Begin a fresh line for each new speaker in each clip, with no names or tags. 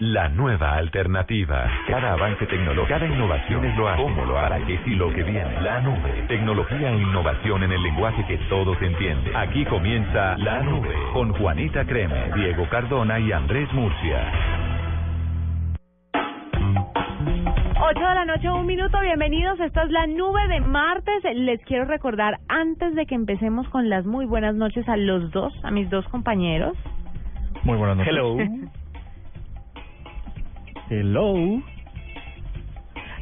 La nueva alternativa. Cada avance tecnológico, cada innovación es lo hace. ¿Cómo lo hará? ¿Qué sí lo que viene? La nube. Tecnología e innovación en el lenguaje que todos entienden. Aquí comienza La Nube con Juanita Creme, Diego Cardona y Andrés Murcia.
8 de la noche, un minuto, bienvenidos. Esta es la nube de martes. Les quiero recordar, antes de que empecemos con las muy buenas noches a los dos, a mis dos compañeros.
Muy buenas noches.
Hello.
Hello.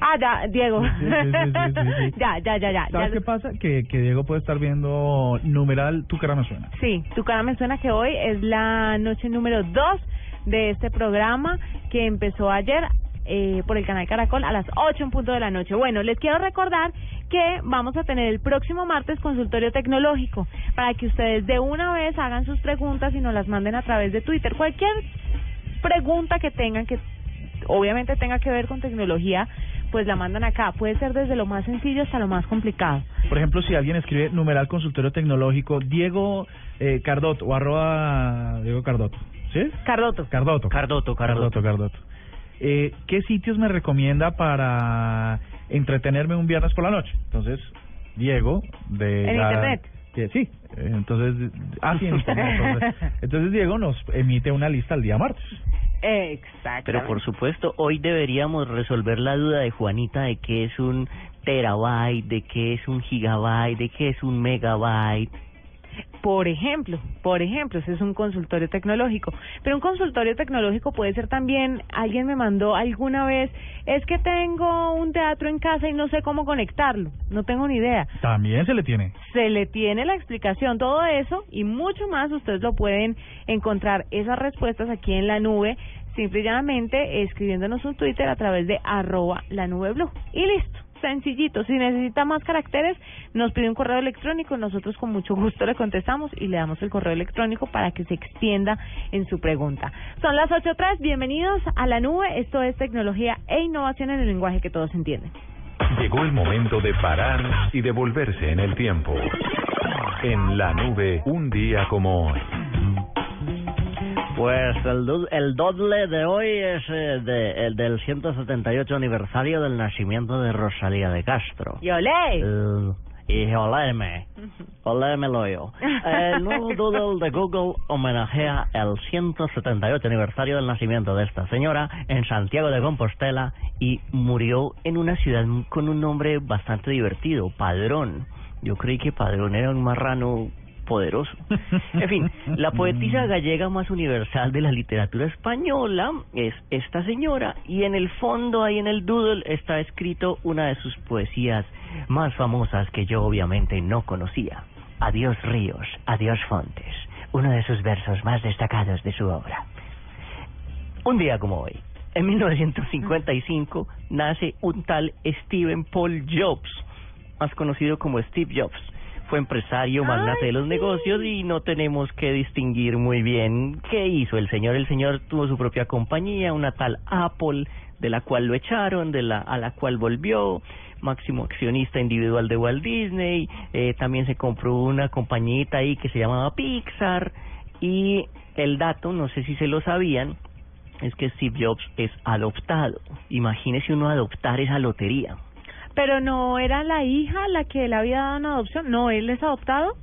Ah, ya, Diego.
Sí, sí, sí, sí, sí.
ya, ya, ya, ya.
¿Sabes
ya.
qué pasa? Que, que Diego puede estar viendo numeral Tu cara me suena.
Sí, tu cara me suena que hoy es la noche número 2 de este programa que empezó ayer eh, por el canal Caracol a las 8 en punto de la noche. Bueno, les quiero recordar que vamos a tener el próximo martes consultorio tecnológico para que ustedes de una vez hagan sus preguntas y nos las manden a través de Twitter. Cualquier pregunta que tengan que obviamente tenga que ver con tecnología, pues la mandan acá. Puede ser desde lo más sencillo hasta lo más complicado.
Por ejemplo, si alguien escribe numeral consultorio tecnológico, Diego eh, Cardoto o arroba Diego Cardoto. ¿Sí?
Cardoto.
Cardoto.
Cardoto, Cardoto.
Cardoto, Cardoto. Eh, ¿Qué sitios me recomienda para entretenerme un viernes por la noche? Entonces, Diego de...
En
la-
internet.
sí, entonces... Ah, sí, en internet. Entonces, entonces Diego nos emite una lista el día martes.
Exacto.
Pero por supuesto, hoy deberíamos resolver la duda de Juanita de qué es un terabyte, de qué es un gigabyte, de qué es un megabyte.
Por ejemplo, por ejemplo, ese es un consultorio tecnológico. Pero un consultorio tecnológico puede ser también, alguien me mandó alguna vez, es que tengo un teatro en casa y no sé cómo conectarlo, no tengo ni idea.
También se le tiene.
Se le tiene la explicación, todo eso y mucho más ustedes lo pueden encontrar esas respuestas aquí en la nube, simple y llanamente escribiéndonos un Twitter a través de arroba la nube blue. Y listo, sencillito. Si necesita más caracteres, nos pide un correo electrónico, nosotros con mucho gusto le contestamos y le damos el correo electrónico para que se extienda en su pregunta. Son las 8.3, bienvenidos a la nube, esto es tecnología e innovación en el lenguaje que todos entienden.
Llegó el momento de parar y devolverse en el tiempo. En la nube, un día como hoy.
Pues el, doble de hoy es eh, de- el del 178 aniversario del nacimiento de Rosalía de Castro.
¡Y olé!
El- y oleme, olémelo yo. El nuevo doodle de Google homenajea el 178 aniversario del nacimiento de esta señora en Santiago de Compostela y murió en una ciudad con un nombre bastante divertido, Padrón. Yo creí que Padrón era un marrano poderoso. En fin, la poetisa gallega más universal de la literatura española es esta señora y en el fondo ahí en el doodle está escrito una de sus poesías más famosas que yo obviamente no conocía. Adiós ríos, adiós fontes, uno de sus versos más destacados de su obra. Un día como hoy, en 1955, nace un tal Stephen Paul Jobs, más conocido como Steve Jobs. Fue empresario, magnate de los negocios y no tenemos que distinguir muy bien qué hizo el señor. El señor tuvo su propia compañía, una tal Apple, de la cual lo echaron, de la a la cual volvió, máximo accionista individual de Walt Disney, eh, también se compró una compañita ahí que se llamaba Pixar y el dato, no sé si se lo sabían, es que Steve Jobs es adoptado. Imagínese uno adoptar esa lotería.
Pero no era la hija la que le había dado una adopción. No, él es adoptado.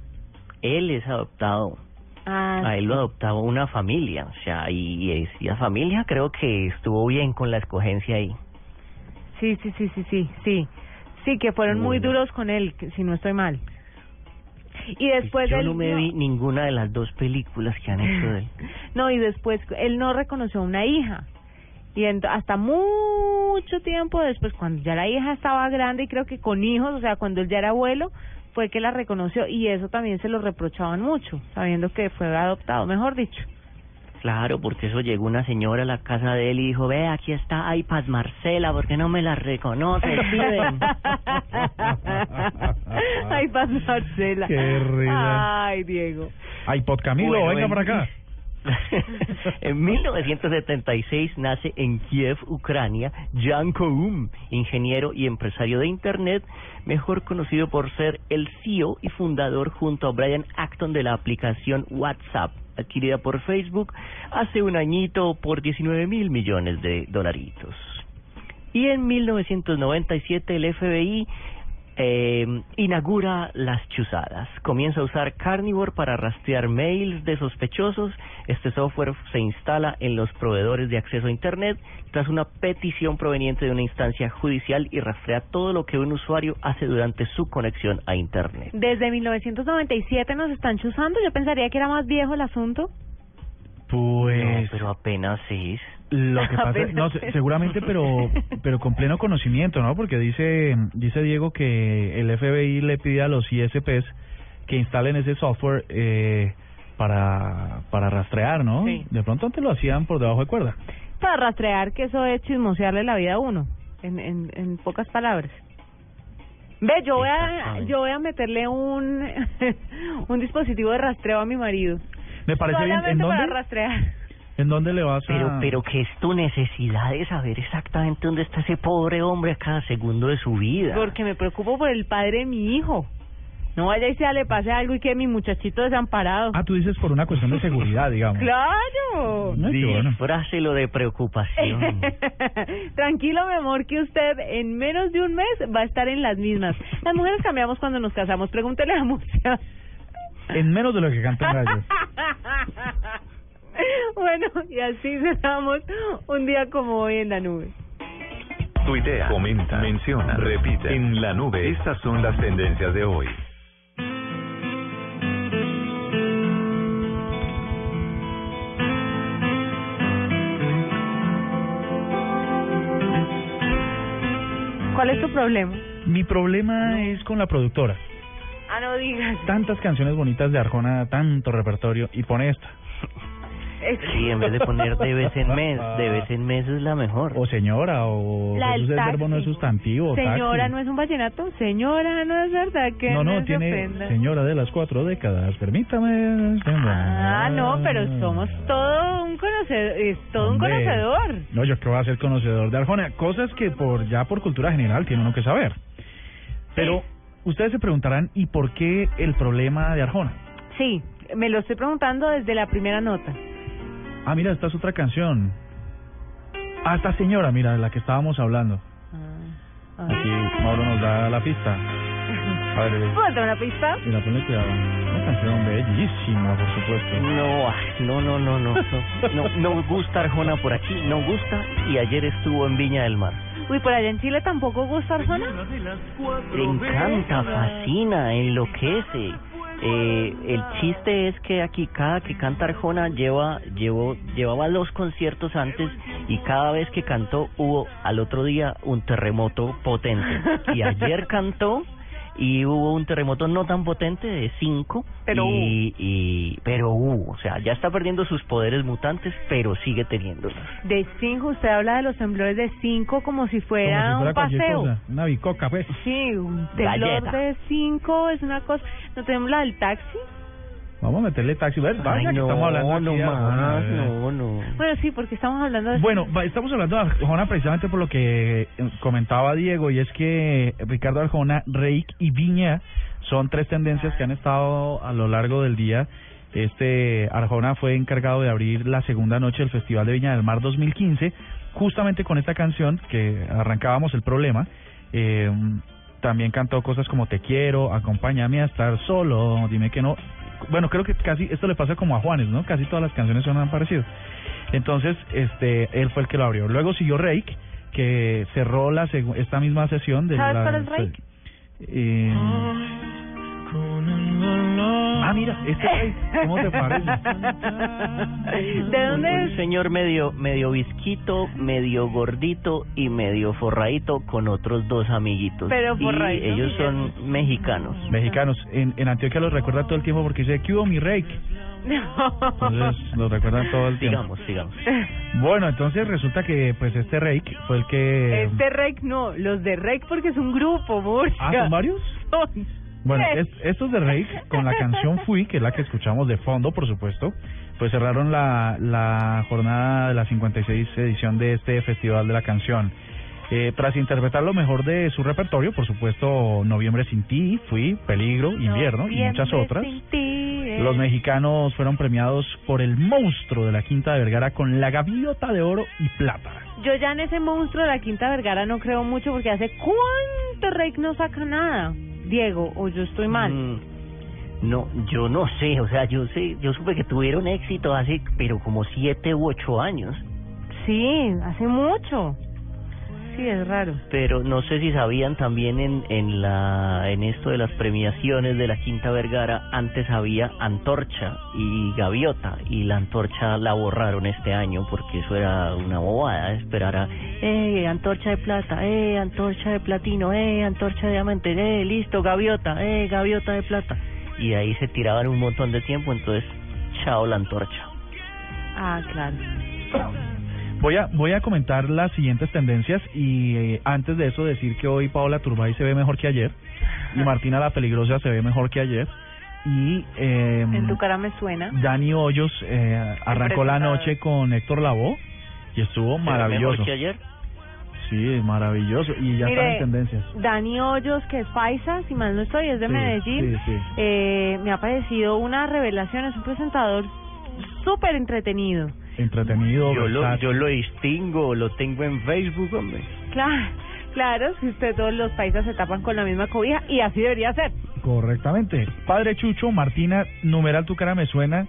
Él es adoptado.
Ah,
A él lo adoptaba una familia, o sea, y, y la familia creo que estuvo bien con la escogencia ahí.
sí, sí, sí, sí, sí, sí. Sí, que fueron muy duros con él, que- si no estoy mal. Y después
Yo
él
no me vi ninguna de las dos películas que han hecho de él.
No, y después él no reconoció a una hija. Y hasta mucho tiempo después, cuando ya la hija estaba grande y creo que con hijos, o sea, cuando él ya era abuelo, fue que la reconoció y eso también se lo reprochaban mucho, sabiendo que fue adoptado, mejor dicho.
Claro, porque eso llegó una señora a la casa de él y dijo, ve, aquí está iPad Marcela, ¿por qué no me la reconoce, Steven?
Ay, paz Marcela.
Qué risa.
Ay, Diego.
Ay, Pod Camilo,
Bueno,
venga
en-
para acá.
En 1976 nace en Kiev, Ucrania, Jan Koum, ingeniero y empresario de Internet, mejor conocido por ser el CEO y fundador junto a Brian Acton de la aplicación WhatsApp, adquirida por Facebook hace un añito por 19 mil millones de dolaritos. Y en 1997 el FBI eh, inaugura las chuzadas. Comienza a usar Carnivore para rastrear mails de sospechosos. Este software se instala en los proveedores de acceso a Internet tras una petición proveniente de una instancia judicial y rastrea todo lo que un usuario hace durante su conexión a Internet.
Desde 1997 nos están chuzando, yo pensaría que era más viejo el asunto.
Pues
No, pero apenas es.
Lo que pasa, no, seguramente, pero pero con pleno conocimiento, ¿no? Porque dice dice Diego que el FBI le pide a los ISPs que instalen ese software eh, para para rastrear, ¿no?
Sí.
De pronto antes lo hacían por debajo de cuerda.
Para rastrear que eso es chismosearle la vida a uno, en, en, en pocas palabras. Ve, yo voy a, yo voy a meterle un, un dispositivo de rastreo a mi marido.
Me parece bien. ¿En
Solamente para
dónde?
rastrear.
¿En dónde le vas a...?
Pero, pero que es tu necesidad de saber exactamente dónde está ese pobre hombre a cada segundo de su vida.
Porque me preocupo por el padre de mi hijo. No vaya y sea le pase algo y que mi muchachito desamparado.
Ah, tú dices por una cuestión de seguridad, digamos.
¡Claro!
Ay, qué bueno.
De preocupación.
Tranquilo, mi amor, que usted en menos de un mes va a estar en las mismas. Las mujeres cambiamos cuando nos casamos. Pregúntele a Murcia.
En menos de lo que cantan gallos.
bueno, y así cerramos un día como hoy en la nube.
Tuitea, comenta, menciona, repite. En la nube, estas son las tendencias de hoy.
¿Cuál es tu problema?
Mi problema es con la productora.
Ah, no digas.
Tantas canciones bonitas de Arjona, tanto repertorio, y pone esta.
Sí, en vez de poner de vez en mes, de vez en mes es la mejor.
O señora, o
La
es verbo no es sustantivo.
Señora,
taxi.
¿no es un vallenato? Señora, no es verdad que
No, no, tiene
ofenda.
señora de las cuatro décadas, permítame.
Ah, no, pero somos todo un conocedor, es todo un conocedor.
No, yo que voy a ser conocedor de Arjona. Cosas que por ya por cultura general tiene uno que saber. Pero ustedes se preguntarán, ¿y por qué el problema de Arjona?
Sí, me lo estoy preguntando desde la primera nota.
Ah, mira, esta es otra canción. Ah, esta señora, mira, de la que estábamos hablando.
Ah, ah.
Aquí Mauro nos da la pista. A ver, eh,
¿Puedo dar una pista?
mira, ponle cuidado. Una canción bellísima, por supuesto.
No, no, no, no, no, no, no gusta Arjona por aquí, no gusta, y ayer estuvo en Viña del Mar.
Uy, por allá en Chile tampoco gusta Arjona.
Le encanta, fascina, enloquece. Eh, el chiste es que aquí cada que canta Arjona lleva, llevó, llevaba dos conciertos antes y cada vez que cantó hubo al otro día un terremoto potente. Y ayer cantó y hubo un terremoto no tan potente de cinco
Pero
y, y pero hubo, o sea, ya está perdiendo sus poderes mutantes, pero sigue teniéndolos.
De cinco, usted habla de los temblores de cinco como si
Como
fuera,
si fuera
un paseo.
cosa. Una bicoca, pues.
Sí, un temblor
Galleta.
de cinco es una cosa. ¿No tenemos la del taxi?
Vamos a meterle taxi. Ver, vaya
Ay,
que
no,
estamos hablando
no
aquí
más,
eh.
no, no.
Bueno, sí, porque estamos hablando de...
Bueno, va- estamos hablando de Arjona precisamente por lo que eh, comentaba Diego, y es que Ricardo Arjona, Reik y Viña son tres tendencias que han estado a lo largo del día. Este Arjona fue encargado de abrir la segunda noche del Festival de Viña del Mar 2015, justamente con esta canción que arrancábamos el problema. Eh, también cantó cosas como Te quiero, Acompáñame a estar solo, Dime que no. Bueno, creo que casi esto le pasa como a Juanes, ¿no? Casi todas las canciones son parecido. Entonces, este, él fue el que lo abrió. Luego siguió Rake, que cerró la esta misma sesión de
¿Sabes
la,
cuál es Rake?
Eh, ah, mira, este Rake, ¿cómo te parece?
¿De dónde
Un
es?
señor medio, medio visquito, medio gordito y medio forradito con otros dos amiguitos.
Pero
Y
forradito,
ellos
Miguel.
son mexicanos.
Mexicanos. En, en Antioquia los recuerda todo el tiempo porque dice, ¿qué hubo mi Rake? Entonces los recuerdan todo el tiempo.
Sigamos, sigamos.
Bueno, entonces resulta que pues este Rake fue el que...
Este Rake no, los de Rake porque es un grupo, Murcia.
Ah, ¿son varios?
Son
Bueno, es- estos de Rake, con la canción Fui, que es la que escuchamos de fondo, por supuesto, pues cerraron la, la jornada de la 56 edición de este Festival de la Canción. Eh, tras interpretar lo mejor de su repertorio, por supuesto, Noviembre sin ti, Fui, Peligro, Invierno y muchas otras.
ti, eh.
Los mexicanos fueron premiados por el monstruo de la Quinta de Vergara con la gaviota de oro y plata.
Yo ya en ese monstruo de la Quinta Vergara no creo mucho porque hace cuánto Rake no saca nada. Diego, o yo estoy mal.
Mm, No, yo no sé, o sea, yo sé, yo supe que tuvieron éxito hace, pero como siete u ocho años,
Sí, hace mucho. Sí, es raro.
pero no sé si sabían también en, en la, en esto de las premiaciones de la Quinta Vergara, antes había Antorcha y Gaviota, y la Antorcha la borraron este año porque eso era una bobada, esperar a, eh, Antorcha de plata, eh, Antorcha de platino, eh, Antorcha de diamante, eh, listo, Gaviota, eh, Gaviota de plata, y ahí se tiraban un montón de tiempo, entonces, chao la Antorcha.
Ah, claro.
Voy a, voy a comentar las siguientes tendencias y eh, antes de eso decir que hoy Paola Turbay se ve mejor que ayer y Martina la Peligrosa se ve mejor que ayer y eh,
En tu cara me suena.
Dani Hoyos eh, arrancó la noche con Héctor Lavoe y estuvo maravilloso.
¿Mejor que ayer?
Sí, maravilloso y ya están
Mire,
en tendencias.
Dani Hoyos, que es paisa, si mal no estoy, es de
Sí,
Medellín.
sí, sí.
Eh, me ha parecido una revelación, es un presentador súper entretenido.
Entretenido,
Yo lo, yo lo distingo, lo tengo en Facebook, hombre.
Claro, claro, si usted todos los paisas se tapan con la misma cobija y así debería ser.
Correctamente. Padre Chucho, Martina, numeral Tu cara me suena.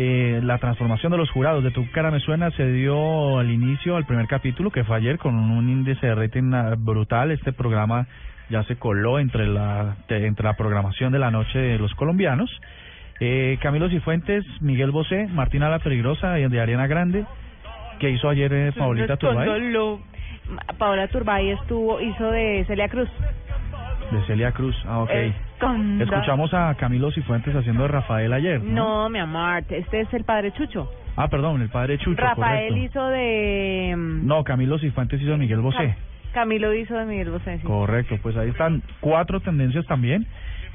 Eh, la transformación de los jurados de Tu cara me suena se dio al inicio, al primer capítulo, que fue ayer, con un índice de rating ah, brutal. Este programa ya se coló entre la, entre la programación de la noche de los colombianos. Eh, Camilo Cifuentes, Miguel Bosé, Martina la Peligrosa y de Ariana Grande, que hizo ayer eh, Paulita Turbay.
Paola Turbay estuvo, hizo de Celia Cruz.
de Celia Cruz. Ah, ok. Escuchamos a Camilo Cifuentes haciendo de Rafael ayer. ¿no?
No, mi amor, este es el padre Chucho.
Ah, perdón, el padre Chucho.
Rafael
correcto.
hizo de... mm,
No, Camilo Cifuentes hizo de Miguel Bosé.
Camilo hizo de Miguel Bosé. sí.
Correcto, pues ahí están cuatro tendencias también.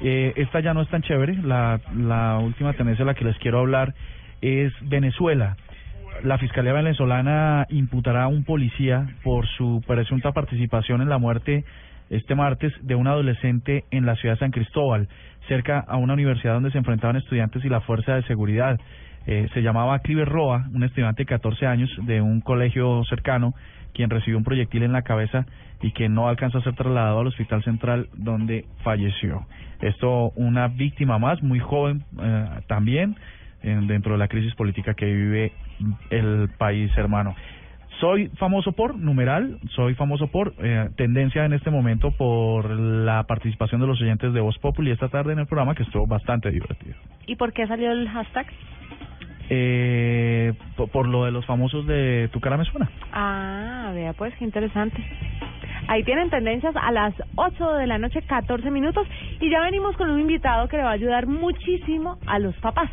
Eh, esta ya no es tan chévere. La, la última tendencia de la que les quiero hablar es Venezuela. La Fiscalía venezolana imputará a un policía por su presunta participación en la muerte este martes de un adolescente en la ciudad de San Cristóbal, cerca a una universidad donde se enfrentaban estudiantes y la fuerza de seguridad. Eh, se llamaba Cliver Roa, un estudiante de 14 años de un colegio cercano, quien recibió un proyectil en la cabeza y que no alcanzó a ser trasladado al hospital central donde falleció. Esto una víctima más, muy joven eh, también, en- dentro de la crisis política que vive el país hermano. Soy famoso por, numeral, soy famoso por, eh, tendencia en este momento por la participación de los oyentes de Voz Populi esta tarde en el programa que estuvo bastante divertido.
¿Y por qué salió el hashtag?
Eh, por, por lo de los famosos de Tu cara me suena.
Ah, vea pues, qué interesante. Ahí tienen tendencias a las 8 de la noche, 14 minutos, y ya venimos con un invitado que le va a ayudar muchísimo a los papás.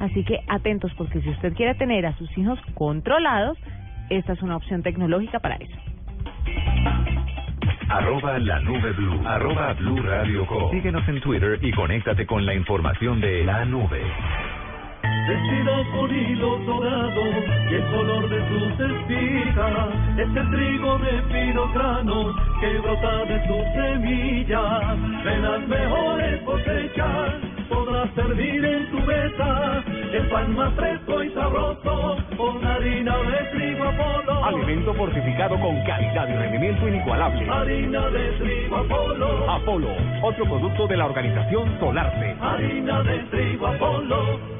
Así que atentos, porque si usted quiere tener a sus hijos controlados, esta es una opción tecnológica para eso.
Arroba la nube blue. Arroba blue radio com. Síguenos en Twitter y conéctate con la información de la nube.
Vestida con hilos dorados y el color de sus espigas es el trigo de fino grano que brota de sus semillas. De las mejores cosechas podrás servir en tu mesa el pan más fresco y sabroso, con harina de trigo Apolo.
Alimento fortificado con calidad y rendimiento inigualable.
Harina de trigo Apolo.
Apolo, otro producto de la organización Solarte.
Harina de trigo Apolo.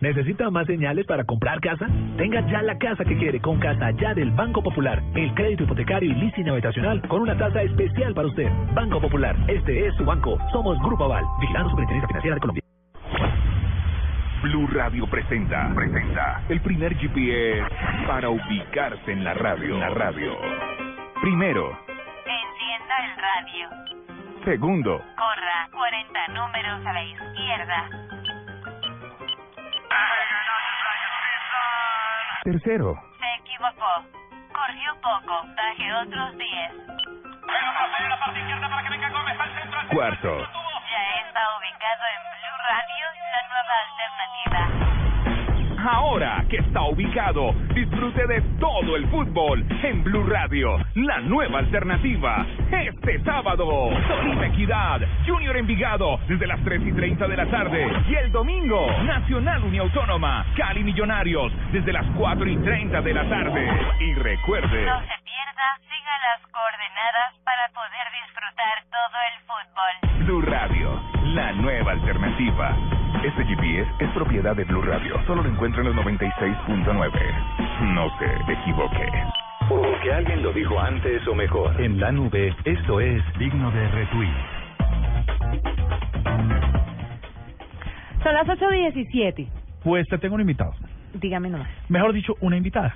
¿Necesita más señales para comprar casa? Tenga ya la casa que quiere con Casa Ya del Banco Popular. El crédito hipotecario y leasing habitacional con una tasa especial para usted. Banco Popular, este es su banco. Somos Grupo Aval, vigilando Superintendencia Financiera de Colombia.
Blue Radio presenta, presenta el primer GPS para ubicarse en la radio. En la radio. Primero,
Encienda el radio.
segundo,
Corra 40 números a la izquierda.
Tercero,
Se equivocó. Corrió poco. Baje otros 10.
cuarto,
Ya está ubicado en Blue Radio, la nueva alternativa.
Ahora que está ubicado, disfrute de todo el fútbol en Blue Radio, la nueva alternativa. Este sábado, Tolima Equidad, Junior Envigado, desde las 3 y 30 de la tarde. Y el domingo, Nacional Uniautónoma, Cali Millonarios, desde las 4 y 30 de la tarde. Y recuerde,
No se pierda, siga las coordenadas para poder disfrutar todo el fútbol.
Blue Radio, la nueva alternativa. Este GPS es propiedad de Blue Radio. Solo lo encuentra en los 96.9. No se equivoque. Porque alguien lo dijo antes o mejor. En la nube, esto es digno de retweet.
Son las 8.17.
Pues te tengo un invitado.
Dígame nomás.
Mejor dicho, una invitada.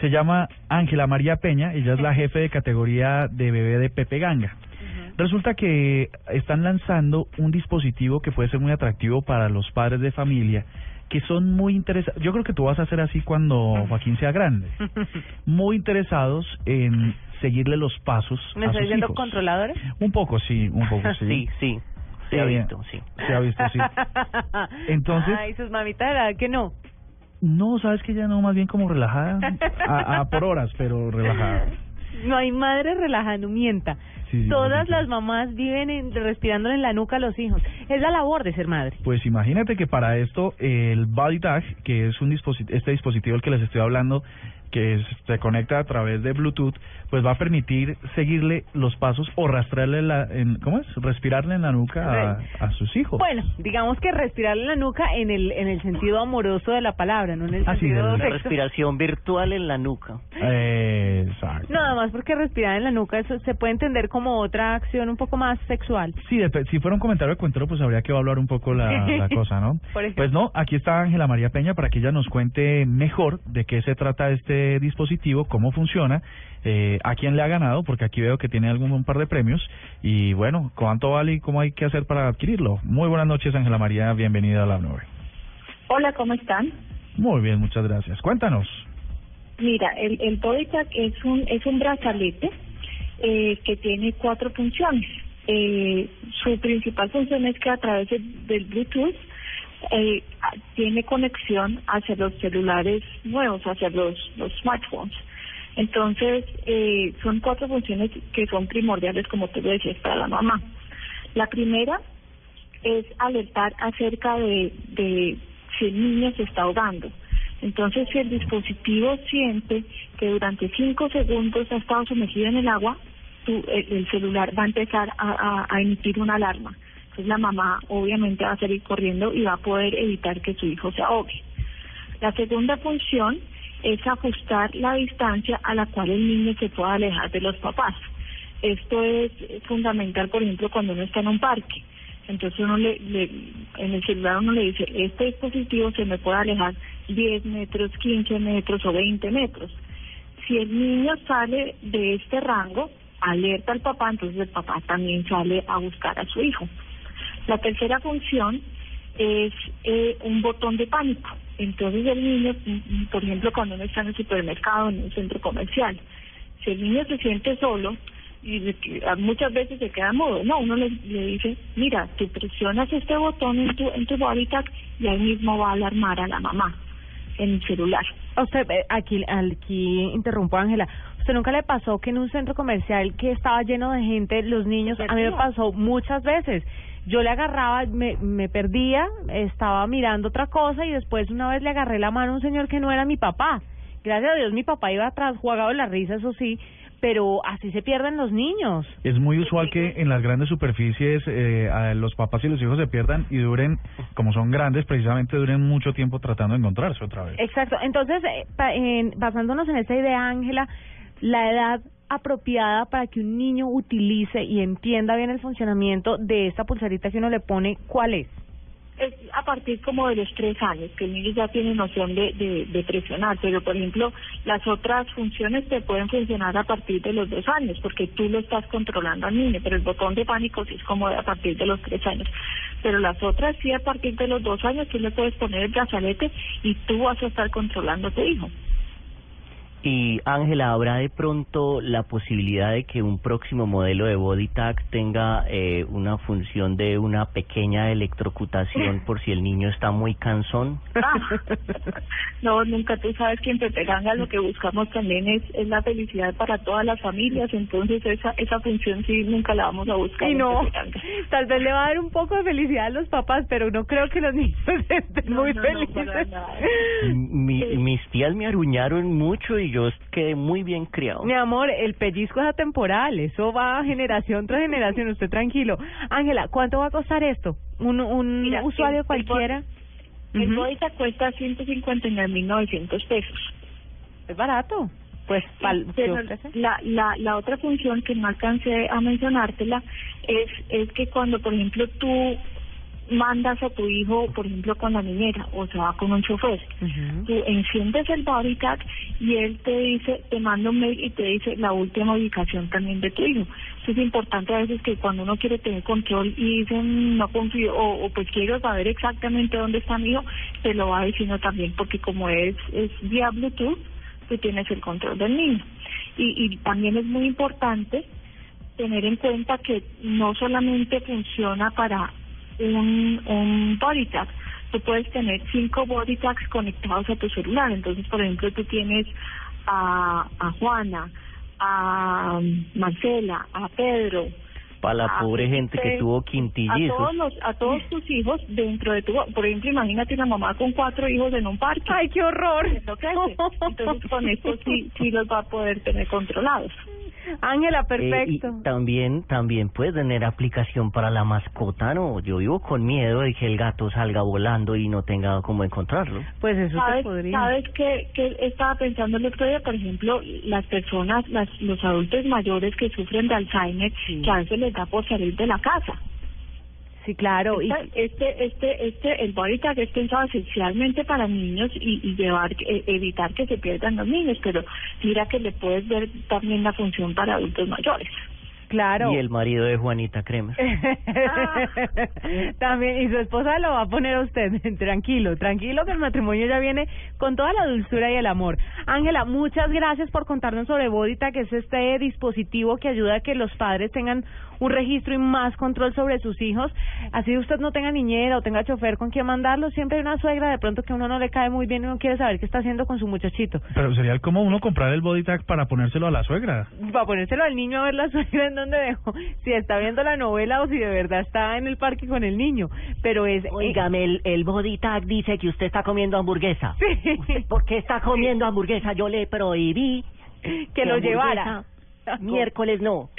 Se llama Ángela María Peña, ella es la jefe de categoría de bebé de Pepe Ganga. Resulta que están lanzando un dispositivo que puede ser muy atractivo para los padres de familia, que son muy interesados, yo creo que tú vas a hacer así cuando Joaquín sea grande, muy interesados en seguirle los pasos
¿Me
a
está
sus
diciendo
hijos.
controladores?
Un poco, sí, un poco, sí.
Sí, sí. Se ha
Sí,
visto, sí.
Se ha visto, sí. Entonces-
Ay, sus mamitas, que no.
No, sabes que ya no, más bien como relajada, a, a por horas, pero relajada.
No hay madre relajando, mienta.
Sí, sí,
Todas las mamás viven en, respirándole en la nuca a los hijos. Es la labor de ser madre.
Pues imagínate que para esto el Body Tag, que es un dispositivo, este dispositivo del que les estoy hablando, que es- se conecta a través de Bluetooth, pues va a permitir seguirle los pasos o rastrearle la, en, ¿cómo es? Respirarle en la nuca a, a sus hijos.
Bueno, digamos que respirarle en la nuca en el en el sentido amoroso de la palabra, no en el
Ah, sí,
sentido
del-
Una
sexo.
respiración virtual en la nuca.
Exacto.
No, además porque respirar en la nuca eso se puede entender como otra acción un poco más sexual.
Sí, dep- si fuera un comentario de cuentero, pues habría que evaluar un poco la, la cosa, ¿no?
Por.
Pues no, aquí está Ángela María Peña para que ella nos cuente mejor de qué se trata este dispositivo, cómo funciona, eh, a quién le ha ganado, porque aquí veo que tiene algún un par de premios, y bueno, cuánto vale y cómo hay que hacer para adquirirlo. Muy buenas noches, Ángela María, bienvenida a la nube.
Hola, ¿cómo están?
Muy bien, muchas gracias. Cuéntanos.
Mira, el, el es un, es un brazalete eh, que tiene cuatro funciones. Eh, su principal función es que a través de- del Bluetooth eh, tiene conexión hacia los celulares nuevos, hacia los, smartphones. Entonces, eh, son cuatro funciones que son primordiales, como tú lo decías, para la mamá. La primera es alertar acerca de, de si el niño se está ahogando. Entonces, si el dispositivo siente que durante cinco segundos ha estado sumergido en el agua, tu- el, el celular va a empezar a emitir una alarma. Entonces, la mamá obviamente va a salir corriendo y va a poder evitar que su hijo se ahogue. La segunda función es ajustar la distancia a la cual el niño se pueda alejar de los papás. Esto es fundamental, por ejemplo, cuando uno está en un parque. Entonces uno le, le- en el celular uno le dice, este dispositivo se me puede alejar 10 metros, 15 metros o 20 metros. Si el niño sale de este rango, alerta al papá, entonces el papá también sale a buscar a su hijo. La tercera función es eh, un botón de pánico. Entonces el niño, mm, mm, por ejemplo, cuando uno está en el supermercado, en un centro comercial, si el niño se siente solo, y ah, muchas veces se queda mudo, no, uno le, le dice, mira, tú presionas este botón en tu, en tu tag y ahí mismo va a alarmar a la mamá en el celular.
Usted, eh, aquí, aquí interrumpo, Ángela. ¿Usted nunca le pasó que en un centro comercial que estaba lleno de gente, los niños, a mí me pasó muchas veces? Yo le agarraba, me, me perdía, estaba mirando otra cosa y después una vez le agarré la mano a un señor que no era mi papá. Gracias a Dios mi papá iba atrás, jugado de la risa, eso sí, pero así se pierden los niños.
Es muy usual que en las grandes superficies eh, a los papás y los hijos se pierdan y duren, como son grandes, precisamente duren mucho tiempo tratando de encontrarse otra vez.
Exacto. Entonces, eh, pa- en- basándonos en esa idea, Ángela, la edad apropiada para que un niño utilice y entienda bien el funcionamiento de esta pulserita que uno le pone, ¿cuál es?
es a partir como de los tres años que el niño ya tiene noción de, de, presionar, pero por ejemplo las otras funciones te pueden funcionar a partir de los dos años porque tú lo estás controlando al niño, pero el botón de pánico sí es como a partir de los tres años, pero las otras sí a partir de los dos años tú le puedes poner el brazalete y tú vas a estar controlando a tu hijo.
Y Ángela, ¿habrá de pronto la posibilidad de que un próximo modelo de Body Tag tenga eh, una función de una pequeña electrocutación por si el niño está muy cansón?
Ah, no, nunca tú sabes que en Pepe Ganga lo que buscamos también es, es la felicidad para todas las familias, entonces esa esa función sí nunca la vamos a buscar.
Y no, tal vez le va a dar un poco de felicidad a los papás, pero no creo que los niños estén
No,
muy
no, no,
felices.
para nada.
Mi, mis tías me aruñaron mucho y yo quedé muy bien criado.
Mi amor, el pellizco es atemporal, eso va generación tras generación, usted tranquilo. Ángela, ¿cuánto va a costar esto? ¿Un, un
Mira,
usuario
el- el
cualquiera?
El
Ujú.
Bodytag cuesta 159.900 pesos.
Es barato. Pues, pal,
la, la, la otra función que no alcancé a mencionártela es, es que cuando, por ejemplo, tú mandas a tu hijo, por ejemplo, con la niñera o se va con un chofer,
Ujú.
tú enciendes el tag y él te dice, te manda un mail y te dice la última ubicación también de tu hijo. Es importante a veces que cuando uno quiere tener control y dicen no confío o, o pues quiero saber exactamente dónde está mi hijo, te lo va diciendo también porque como es, es vía Bluetooth, tú tienes el control del niño. Y, y también es muy importante tener en cuenta que no solamente funciona para un, un body tag, tú puedes tener cinco body tags conectados a tu celular. Entonces, por ejemplo, tú tienes a, a Juana, a Marcela, a Pedro.
Para la
a
pobre gente que tuvo
A
quintillizos.
todos, los, a todos tus hijos dentro de tu... Por ejemplo, imagínate una mamá con cuatro hijos en un parque.
¡Ay, qué horror!
Entonces, entonces con esto sí, sí los va a poder tener controlados.
Ángela,
Eh,
perfecto.
y también, también puede tener aplicación para la mascota, ¿no? Yo vivo con miedo de que el gato salga volando y no tenga cómo encontrarlo.
Pues eso
¿Sabes,
podría.
¿sabes qué, qué estaba pensando el otro día? Por ejemplo, las personas, las, los adultos mayores que sufren de Alzheimer, que a veces les da por salir de la casa.
Sí, claro. Y,
Este, este, este, el body tag es pensado esencialmente para niños y, y llevar, eh, evitar que se pierdan los niños, pero mira que le puedes ver también la función para adultos mayores.
claro.
Y el marido de Juanita Cremes.
También, y su esposa lo va a poner a usted. tranquilo, tranquilo, que el matrimonio ya viene con toda la dulzura y el amor. Ángela, muchas gracias por contarnos sobre Bodita, que es este dispositivo que ayuda a que los padres tengan un registro y más control sobre sus hijos. Así usted no tenga niñera o tenga chofer con quien mandarlo, siempre hay una suegra de pronto que a uno no le cae muy bien y uno quiere saber qué está haciendo con su muchachito.
Pero sería como uno comprar el body tag para ponérselo a la suegra.
para ponérselo al niño a ver la suegra en dónde dejó, si está viendo la novela o si de verdad está en el parque con el niño. Pero es... eh,
Óigame, el, el body tag dice que usted está comiendo hamburguesa.
Sí.
¿Usted ¿Por qué está comiendo hamburguesa? Yo le prohibí
que lo
hamburguesa
llevara.
Miércoles no.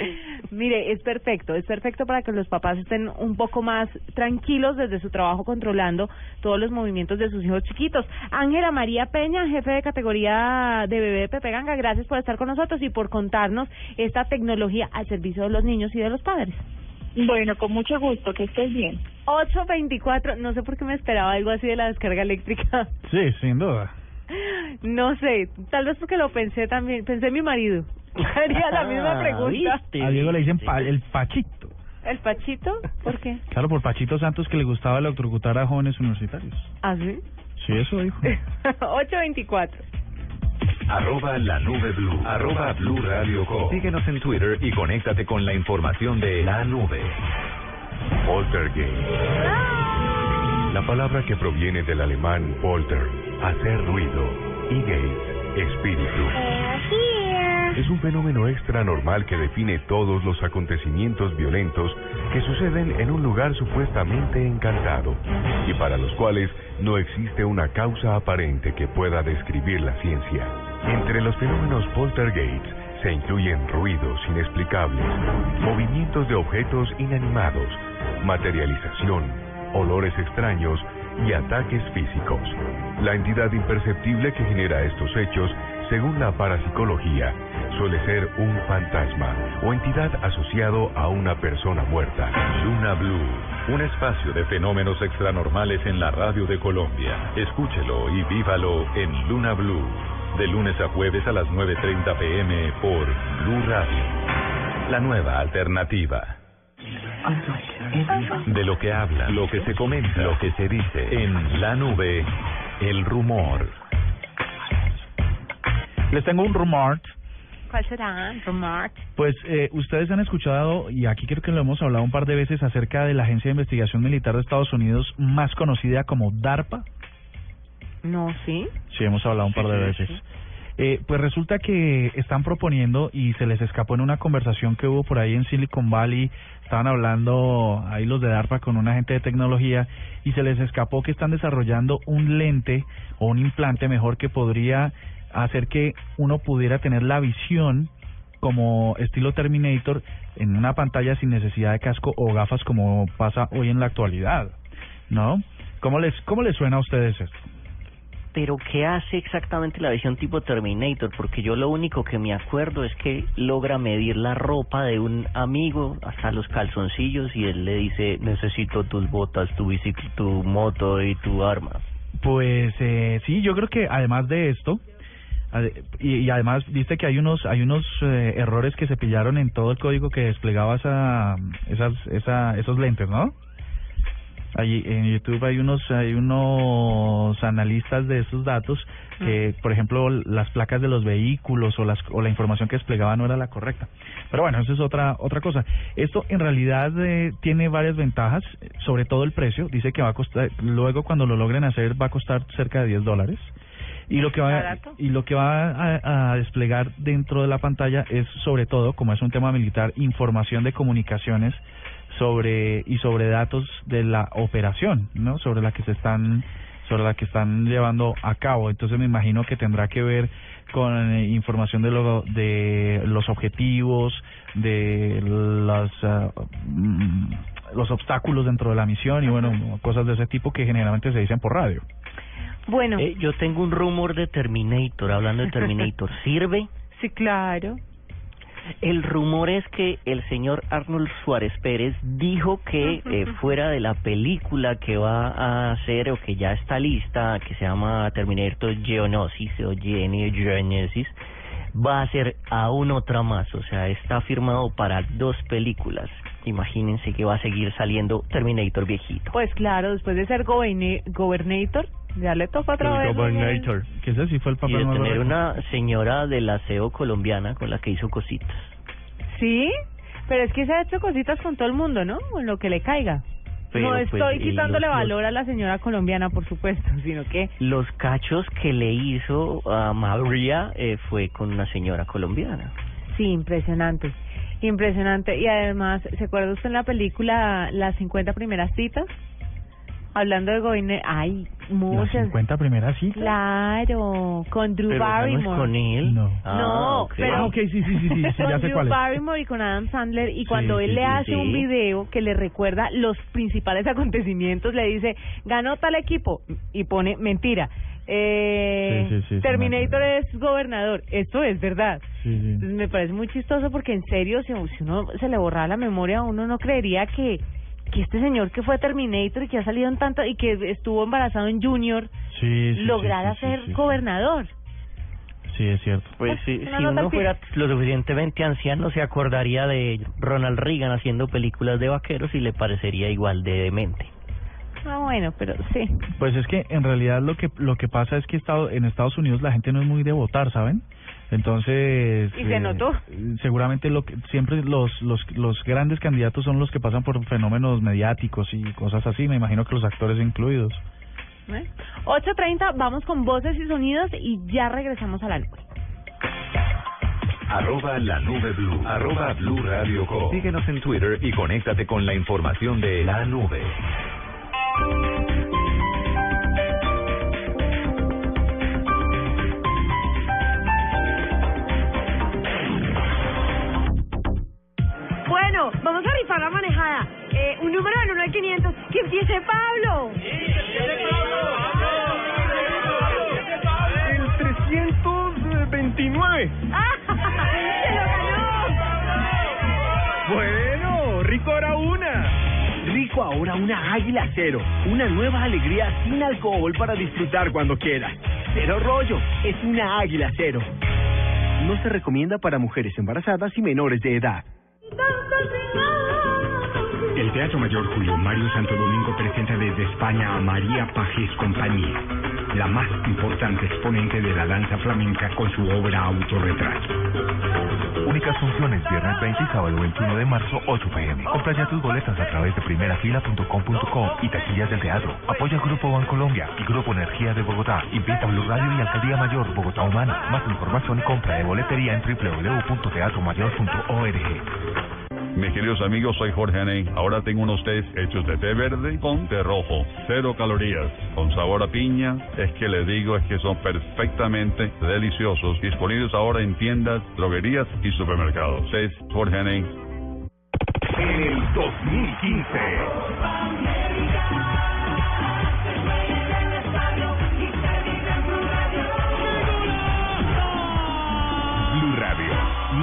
Mire, es perfecto, es perfecto para que los papás estén un poco más tranquilos desde su trabajo controlando todos los movimientos de sus hijos chiquitos. Ángela María Peña, jefe de categoría de bebé Pepe Ganga, gracias por estar con nosotros y por contarnos esta tecnología al servicio de los niños y de los padres.
Bueno, con mucho gusto, que estés bien.
824, no sé por qué me esperaba algo así de la descarga eléctrica.
Sí, sin duda.
No sé, tal vez porque lo pensé también, pensé en mi marido. Haría la misma
Ah,
pregunta.
¿viste?
A Diego le dicen el Pachito.
¿El Pachito? ¿Por qué?
Claro, por Pachito Santos que le gustaba electrocutar a jóvenes universitarios.
¿Ah, sí?
Sí, eso dijo.
824.
Arroba la nube blue. Arroba blue radio com. Síguenos en Twitter y conéctate con la información de la nube.
Poltergeist. La palabra que proviene del alemán polter, hacer ruido, y gate, espíritu. Es un fenómeno extra normal que define todos los acontecimientos violentos que suceden en un lugar supuestamente encantado y para los cuales no existe una causa aparente que pueda describir la ciencia. Entre los fenómenos poltergeist se incluyen ruidos inexplicables, movimientos de objetos inanimados, materialización, olores extraños y ataques físicos. La entidad imperceptible que genera estos hechos, según la parapsicología, suele ser un fantasma o entidad asociado a una persona muerta.
Luna Blue, un espacio de fenómenos extranormales en la radio de Colombia. Escúchelo y vívalo en Luna Blue, de lunes a jueves a las 9.30 pm por Blue Radio. La nueva alternativa. De lo que habla, lo que se comenta, lo que se dice en la nube, el rumor.
Les tengo un rumor.
¿Cuál será?
Pues eh, ustedes han escuchado, y aquí creo que lo hemos hablado un par de veces, acerca de la Agencia de Investigación Militar de Estados Unidos, más conocida como DARPA.
No, sí.
Sí, hemos hablado un par de veces. Eh, pues resulta que están proponiendo y se les escapó en una conversación que hubo por ahí en Silicon Valley, estaban hablando ahí los de DARPA con un agente de tecnología y se les escapó que están desarrollando un lente o un implante mejor que podría hacer que uno pudiera tener la visión como estilo Terminator en una pantalla sin necesidad de casco o gafas como pasa hoy en la actualidad, ¿no? ¿Cómo les cómo les suena a ustedes esto?
Pero ¿qué hace exactamente la visión tipo Terminator? Porque yo lo único que me acuerdo es que logra medir la ropa de un amigo hasta los calzoncillos y él le dice necesito tus botas, tu bicicleta, tu moto y tu arma.
Pues eh, sí, yo creo que además de esto y, y además viste que hay unos hay unos eh, errores que se pillaron en todo el código que desplegaba esa, esas esa, esos lentes, ¿no? Allí en YouTube hay unos hay unos analistas de esos datos que, por ejemplo, las placas de los vehículos o las o la información que desplegaba no era la correcta. Pero bueno, eso es otra otra cosa. Esto en realidad eh, tiene varias ventajas, sobre todo el precio. Dice que va a costar luego cuando lo logren hacer va a costar cerca de 10 dólares. Y lo que va
Barato.
y lo que va a, a desplegar dentro de la pantalla es sobre todo, como es un tema militar, información de comunicaciones sobre y sobre datos de la operación, ¿no? Sobre la que se están sobre la que están llevando a cabo. Entonces me imagino que tendrá que ver con eh, información de lo, de los objetivos, de las ah, mm, los obstáculos dentro de la misión y bueno, cosas de ese tipo que generalmente se dicen por radio.
Bueno.
Eh, yo tengo un rumor de Terminator, hablando de Terminator. ¿Sirve?
Sí, claro.
El rumor es que el señor Arnold Suárez Pérez dijo que eh, fuera de la película que va a hacer o que ya está lista, que se llama Terminator Geonosis o Gene- Geonesis, va a hacer aún otra más. O sea, está firmado para dos películas. Imagínense que va a seguir saliendo Terminator viejito.
Pues claro, después de ser gobernator, ya le otra vez.
Que ese sí fue el
Y
papel
de
más
tener
raro.
una señora del aseo colombiana con la que hizo cositas.
Sí, pero es que se ha hecho cositas con todo el mundo, ¿no? Con lo que le caiga.
Pero,
no
pues,
estoy
y
quitándole
los-
valor a la señora colombiana, por supuesto, sino que
Los cachos que le hizo a María eh, fue con una señora colombiana.
sí, impresionante. Impresionante. Y además, ¿se acuerda usted en la película Las 50 primeras citas? Hablando de gobierno, ay,
Las
muchas.
50 primeras citas.
Claro, con Drew
Pero esa no es
Barrymore.
con él.
No.
Ah,
No, pero-
Ah, ok, sí, sí, sí, sí, sí, ya
con
sé
Drew
cuál es.
Barrymore y con Adam Sandler y cuando
Sí,
él
sí,
le hace
sí.
un video que le recuerda los principales acontecimientos, le dice, ganó tal equipo y pone mentira. Eh,
Sí, sí, sí, sí,
Terminator es gobernador. Esto es verdad.
Sí, sí.
Entonces me parece muy chistoso porque en serio, si, si uno se le borra la memoria, uno no creería que que este señor que fue Terminator y que ha salido en tanto y que estuvo embarazado en Junior
Sí, sí,
lograra
sí, sí,
ser
sí, sí.
gobernador.
Sí, es cierto.
Pues si, uno fuera lo suficientemente anciano, se acordaría de Ronald Reagan haciendo películas de vaqueros y le parecería igual de demente.
Ah, bueno, pero sí.
Pues es que en realidad lo que lo que pasa es que estado, en Estados Unidos la gente no es muy de votar, ¿saben? Entonces
Y se notó.
seguramente lo que siempre los los los grandes candidatos son los que pasan por fenómenos mediáticos y cosas así, me imagino que los actores incluidos.
¿Eh? 8.30, vamos con voces y sonidos y ya regresamos a la nube.
Arroba la nube blue. Arroba blue radio com. Síguenos en Twitter y conéctate con la información de la nube.
Un número del 1 al 500. ¡Que empiece Pablo!
El 329.
¡Se lo ganó!
Bueno, rico ahora una. Rico ahora una águila cero. Una nueva alegría sin alcohol para disfrutar cuando quieras. Cero rollo. Es una águila cero. No se recomienda para mujeres embarazadas y menores de edad.
Teatro Mayor Julio Mario Santo Domingo presenta desde España a María Pajes Compañía, la más importante exponente de la danza flamenca con su obra Autorretrato.
Únicas funciones viernes 20 y sábado 21 de marzo 8 pm. Compra ya tus boletas a través de primerafila.com.co y taquillas del teatro. Apoya Grupo Bancolombia y Grupo Energía de Bogotá. Invita Blue Radio y Alcaldía Mayor Bogotá Humana. Más información y compra de boletería en www.teatromayor.org.
Mis queridos amigos, soy Jorge Aney. Ahora tengo unos tés hechos de té verde con té rojo. Cero calorías, con sabor a piña. Es que les digo, es que son perfectamente deliciosos. Disponibles ahora en tiendas, droguerías y supermercados. Tés Jorge Aney.
En el 2015.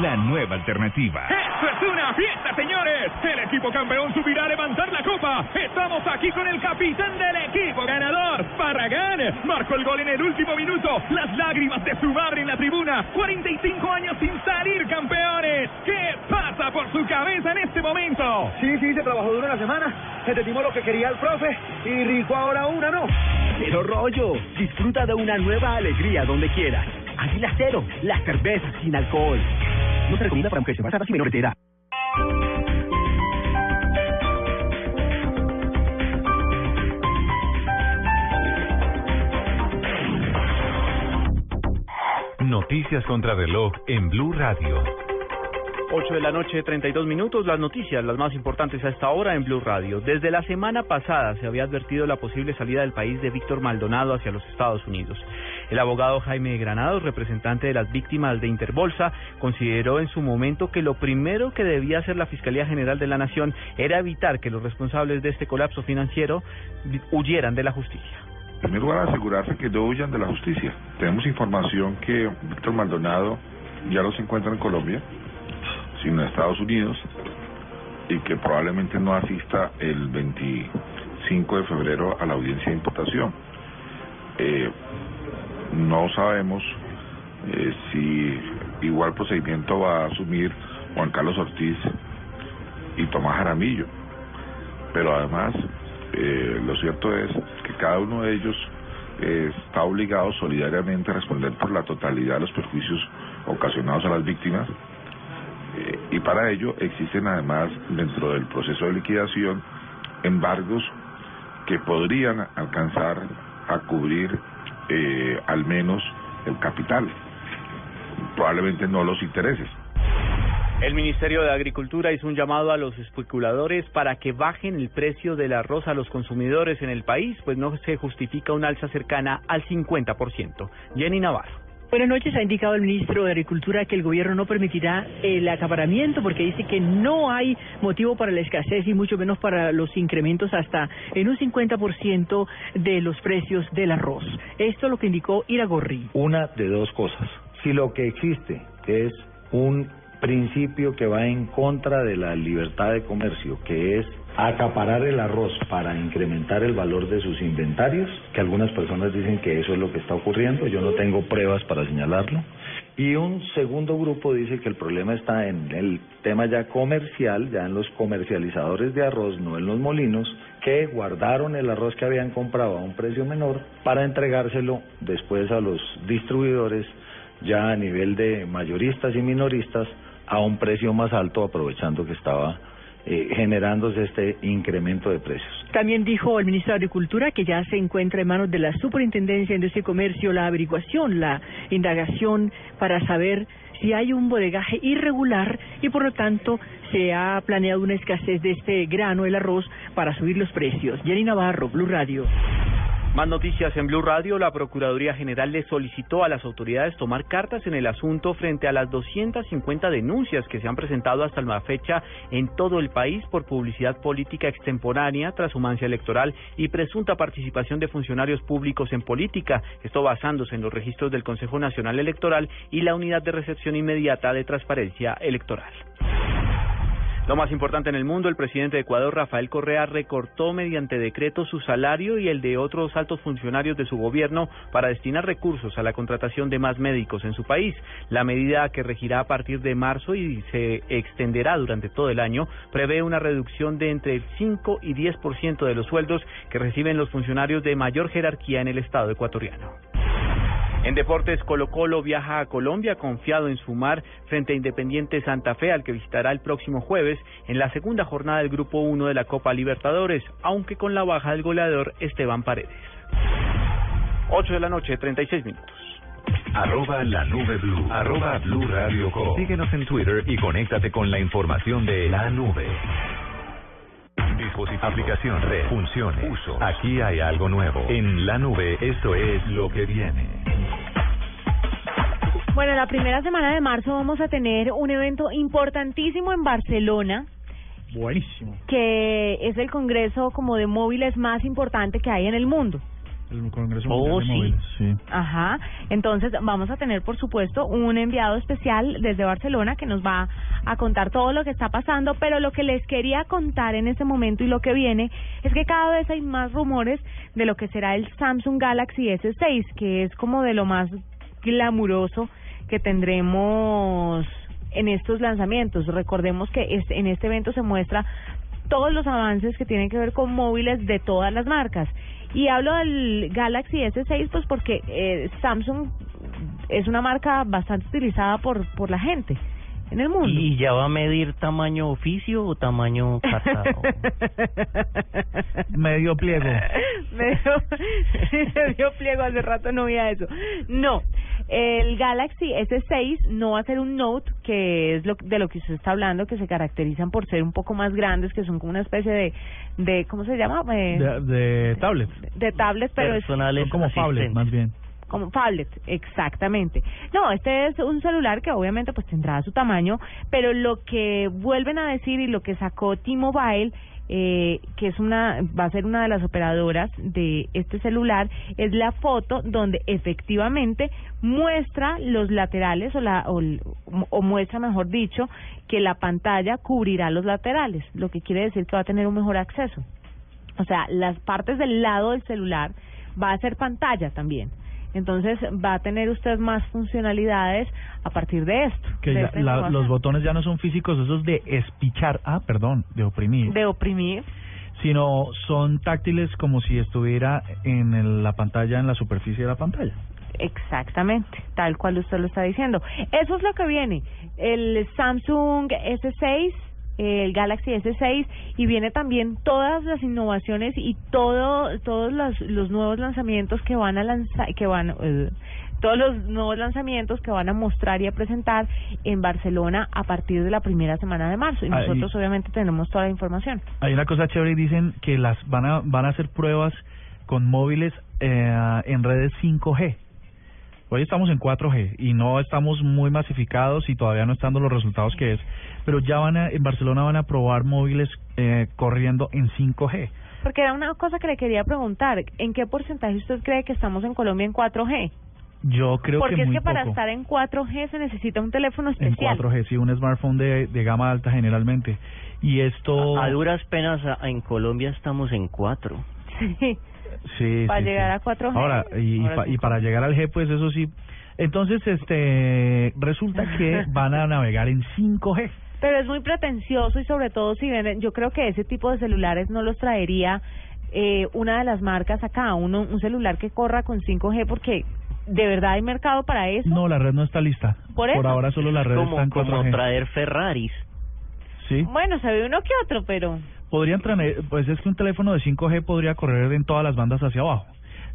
La nueva alternativa.
¡Esto es una fiesta, señores! El equipo campeón subirá a levantar la copa. Estamos aquí con el capitán del equipo ganador, Barragán. Marcó el gol en el último minuto. Las lágrimas de su madre en la tribuna. 45 años sin salir campeones. ¿Qué pasa por su cabeza en este momento?
Sí, sí, se trabajó duro la semana. Entendimos lo que quería el profe y rico ahora una, ¿no? Cero rollo. Disfruta de una nueva alegría donde quieras. Águila Cero, la cerveza sin alcohol. No se recomienda para mujeres embarazadas y menores de edad.
Noticias contra reloj en Blue Radio.
8 de la noche, 32 minutos. Las noticias, las más importantes a esta hora en Blue Radio. Desde la semana pasada se había advertido la posible salida del país de Víctor Maldonado hacia los Estados Unidos. El abogado Jaime Granados, representante de las víctimas de Interbolsa, consideró en su momento que lo primero que debía hacer la Fiscalía General de la Nación era evitar que los responsables de este colapso financiero huyeran de la justicia.
En primer lugar, asegurarse que no huyan de la justicia. Tenemos información que Víctor Maldonado ya no se encuentra en Colombia, sino en Estados Unidos, y que probablemente no asista el 25 de febrero a la audiencia de imputación. Eh, no sabemos eh, si igual procedimiento va a asumir Juan Carlos Ortiz y Tomás Jaramillo, pero además eh, lo cierto es que cada uno de ellos eh, está obligado solidariamente a responder por la totalidad de los perjuicios ocasionados a las víctimas. Y para ello existen además dentro del proceso de liquidación embargos que podrían alcanzar a cubrir eh, al menos el capital, probablemente no los intereses.
El Ministerio de Agricultura hizo un llamado a los especuladores para que bajen el precio del arroz a los consumidores en el país, pues no se justifica una alza cercana al 50%. Jenny Navarro.
Buenas noches. Ha indicado el ministro de Agricultura que el gobierno no permitirá el acaparamiento porque dice que no hay motivo para la escasez y mucho menos para los incrementos hasta en un 50% de los precios del arroz. Esto es lo que indicó Iragorri.
Una de dos cosas. Si lo que existe es un principio que va en contra de la libertad de comercio, que es acaparar el arroz para incrementar el valor de sus inventarios, que algunas personas dicen que eso es lo que está ocurriendo, yo no tengo pruebas para señalarlo, Y un segundo grupo dice que el problema está en el tema ya comercial, ya en los comercializadores de arroz, no en los molinos, que guardaron el arroz que habían comprado a un precio menor para entregárselo después a los distribuidores ya a nivel de mayoristas y minoristas a un precio más alto, aprovechando que estaba eh, generándose este incremento de precios.
También dijo el ministro de Agricultura que ya se encuentra en manos de la Superintendencia de Industria Comercio la averiguación, la indagación para saber si hay un bodegaje irregular y por lo tanto se ha planeado una escasez de este grano, el arroz, para subir los precios. Jenny Navarro, Blue Radio.
Más noticias en Blue Radio. La Procuraduría General le solicitó a las autoridades tomar cartas en el asunto frente a las 250 denuncias que se han presentado hasta la fecha en todo el país por publicidad política extemporánea, transhumancia electoral y presunta participación de funcionarios públicos en política. Esto basándose en los registros del Consejo Nacional Electoral y la Unidad de Recepción Inmediata de Transparencia Electoral. Lo más importante en el mundo, el presidente de Ecuador, Rafael Correa, recortó mediante decreto su salario y el de otros altos funcionarios de su gobierno para destinar recursos a la contratación de más médicos en su país. La medida que regirá a partir de marzo y se extenderá durante todo el año prevé una reducción de entre el 5 y 10% de los sueldos que reciben los funcionarios de mayor jerarquía en el Estado ecuatoriano. En deportes, Colo Colo viaja a Colombia confiado en sumar frente a Independiente Santa Fe, al que visitará el próximo jueves en la segunda jornada del Grupo 1 de la Copa Libertadores, aunque con la baja del goleador Esteban Paredes. 8 de la noche, 36 minutos.
Arroba la nube blue. Arroba blue radio com. Síguenos en Twitter y conéctate con la información de la nube. Dispositivo, aplicación, red, funciones, uso. Aquí hay algo nuevo. En la nube, esto es lo que viene.
Bueno, la primera semana de marzo vamos a tener un evento importantísimo en Barcelona,
Buenísimo.
que es el congreso como de móviles más importante que hay en el mundo.
El Congreso
Oh,
Mundial de
sí.
Móviles, sí.
Ajá, entonces vamos a tener por supuesto un enviado especial desde Barcelona que nos va a contar todo lo que está pasando, pero lo que les quería contar en este momento y lo que viene es que cada vez hay más rumores de lo que será el Samsung Galaxy S6, que es como de lo más glamuroso que tendremos en estos lanzamientos. Recordemos que este- en este evento se muestra todos los avances que tienen que ver con móviles de todas las marcas. Y hablo del Galaxy S6 pues porque eh, Samsung es una marca bastante utilizada por por la gente en el mundo.
¿Y ya va a medir tamaño oficio o tamaño cartado?
Medio pliego.
medio, medio pliego, hace rato no veía eso. No, el Galaxy S6 no va a ser un Note, que es lo de lo que usted está hablando, que se caracterizan por ser un poco más grandes, que son como una especie de, de ¿cómo se llama? Eh,
De, de tablet.
de tablet, pero es
Son como phablet, más bien.
como tablet, exactamente. No, este es un celular que obviamente pues tendrá su tamaño, pero lo que vuelven a decir y lo que sacó T-Mobile eh, que es una va a ser una de las operadoras de este celular es la foto donde efectivamente muestra los laterales o la o, o muestra mejor dicho que la pantalla cubrirá los laterales lo que quiere decir que va a tener un mejor acceso o sea, las partes del lado del celular va a ser pantalla también. Entonces va a tener usted más funcionalidades a partir de esto.
Que
de
ya la- los botones ya no son físicos, esos de espichar, ah, perdón, de oprimir,
de oprimir.
sino son táctiles como si estuviera en el- la pantalla, en la superficie de la pantalla.
Exactamente, tal cual usted lo está diciendo. Eso es lo que viene. El Samsung S6, el Galaxy S6 y viene también todas las innovaciones y todo todos los, los nuevos lanzamientos que van a lanzar que van eh, todos los nuevos lanzamientos que van a mostrar y a presentar en Barcelona a partir de la primera semana de marzo y nosotros obviamente tenemos toda la información.
Hay una cosa chévere y dicen que las van a van a hacer pruebas con móviles eh, en redes 5G. Hoy estamos en 4G y no estamos muy masificados y todavía no están dando los resultados que es, pero ya van a, en Barcelona van a probar móviles eh, corriendo en 5G.
Porque era una cosa que le quería preguntar, ¿en qué porcentaje usted cree que estamos en Colombia en 4G?
Yo creo
Porque
que
es
muy
que para
poco.
estar en 4G se necesita un teléfono
en
especial.
4G, sí, un smartphone de, de gama alta generalmente. Y esto...
A duras penas a- en Colombia estamos en cuatro.
Sí.
Sí,
Para
sí,
llegar
sí.
a 4G.
Ahora, y, y
Ahora
pa-
sí.
y para llegar al G, pues eso sí, Entonces, este, resulta que van a navegar en 5G.
Pero es muy pretencioso y sobre todo si venden, yo creo que ese tipo de celulares no los traería eh, una de las marcas acá, uno, un celular que corra con 5G porque de verdad hay mercado para eso.
No, la red no está lista.
Por eso.
ahora solo la red
como,
está en 4G.
como traer Ferraris.
Sí.
Bueno, se ve uno que otro, pero
Podrían traer, pues es que un teléfono de 5G podría correr en todas las bandas hacia abajo.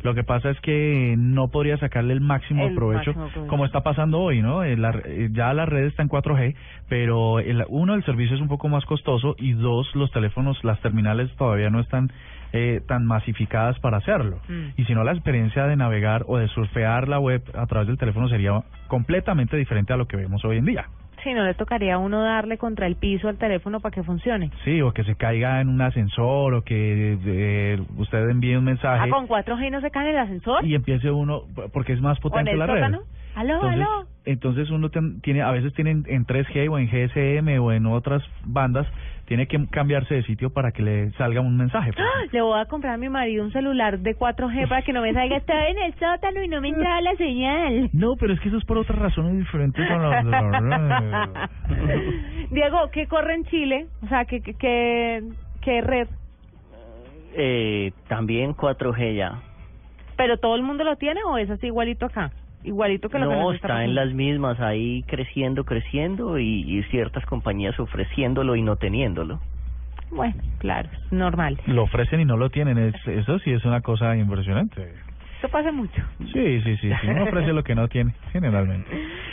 Lo que pasa es que no podría sacarle el máximo
El
provecho,
máximo
como está pasando hoy, ¿no? Eh, la- eh, ya la red está en 4G, pero el, uno, el servicio es un poco más costoso y dos, los teléfonos, las terminales todavía no están eh, tan masificadas para hacerlo.
Mm.
Y si no, la experiencia de navegar o de surfear la web a través del teléfono sería completamente diferente a lo que vemos hoy en día.
Si no le tocaría a uno darle contra el piso al teléfono para que funcione.
Sí, o que se caiga en un ascensor o que eh, usted envíe un mensaje
Ah, con 4G no se cae en el ascensor.
y empiece uno, porque es más
¿O en
potente la red.
Aló,
Entonces,
aló.
entonces uno ten- tiene, a veces tienen en 3G o en GSM o en otras bandas, tiene que cambiarse de sitio para que le salga un mensaje.
¡Ah! Le voy a comprar a mi marido un celular de 4G para que no me salga estaba en el sótano y no me entraba la señal.
No, pero es que eso es por otras razones diferentes.
Diego, ¿qué corre en Chile? O sea, ¿qué, qué, qué, qué red?
Eh, también 4G ya.
¿Pero todo el mundo lo tiene o es así igualito acá? Igualito que lo que
No,
nos
está en las mismas, ahí creciendo, creciendo y, y ciertas compañías ofreciéndolo y no teniéndolo.
Bueno, claro, es normal.
Lo ofrecen y no lo tienen, es, eso sí es una cosa impresionante.
Eso pasa mucho.
Sí, sí, sí, sí, uno ofrece lo que no tiene, generalmente.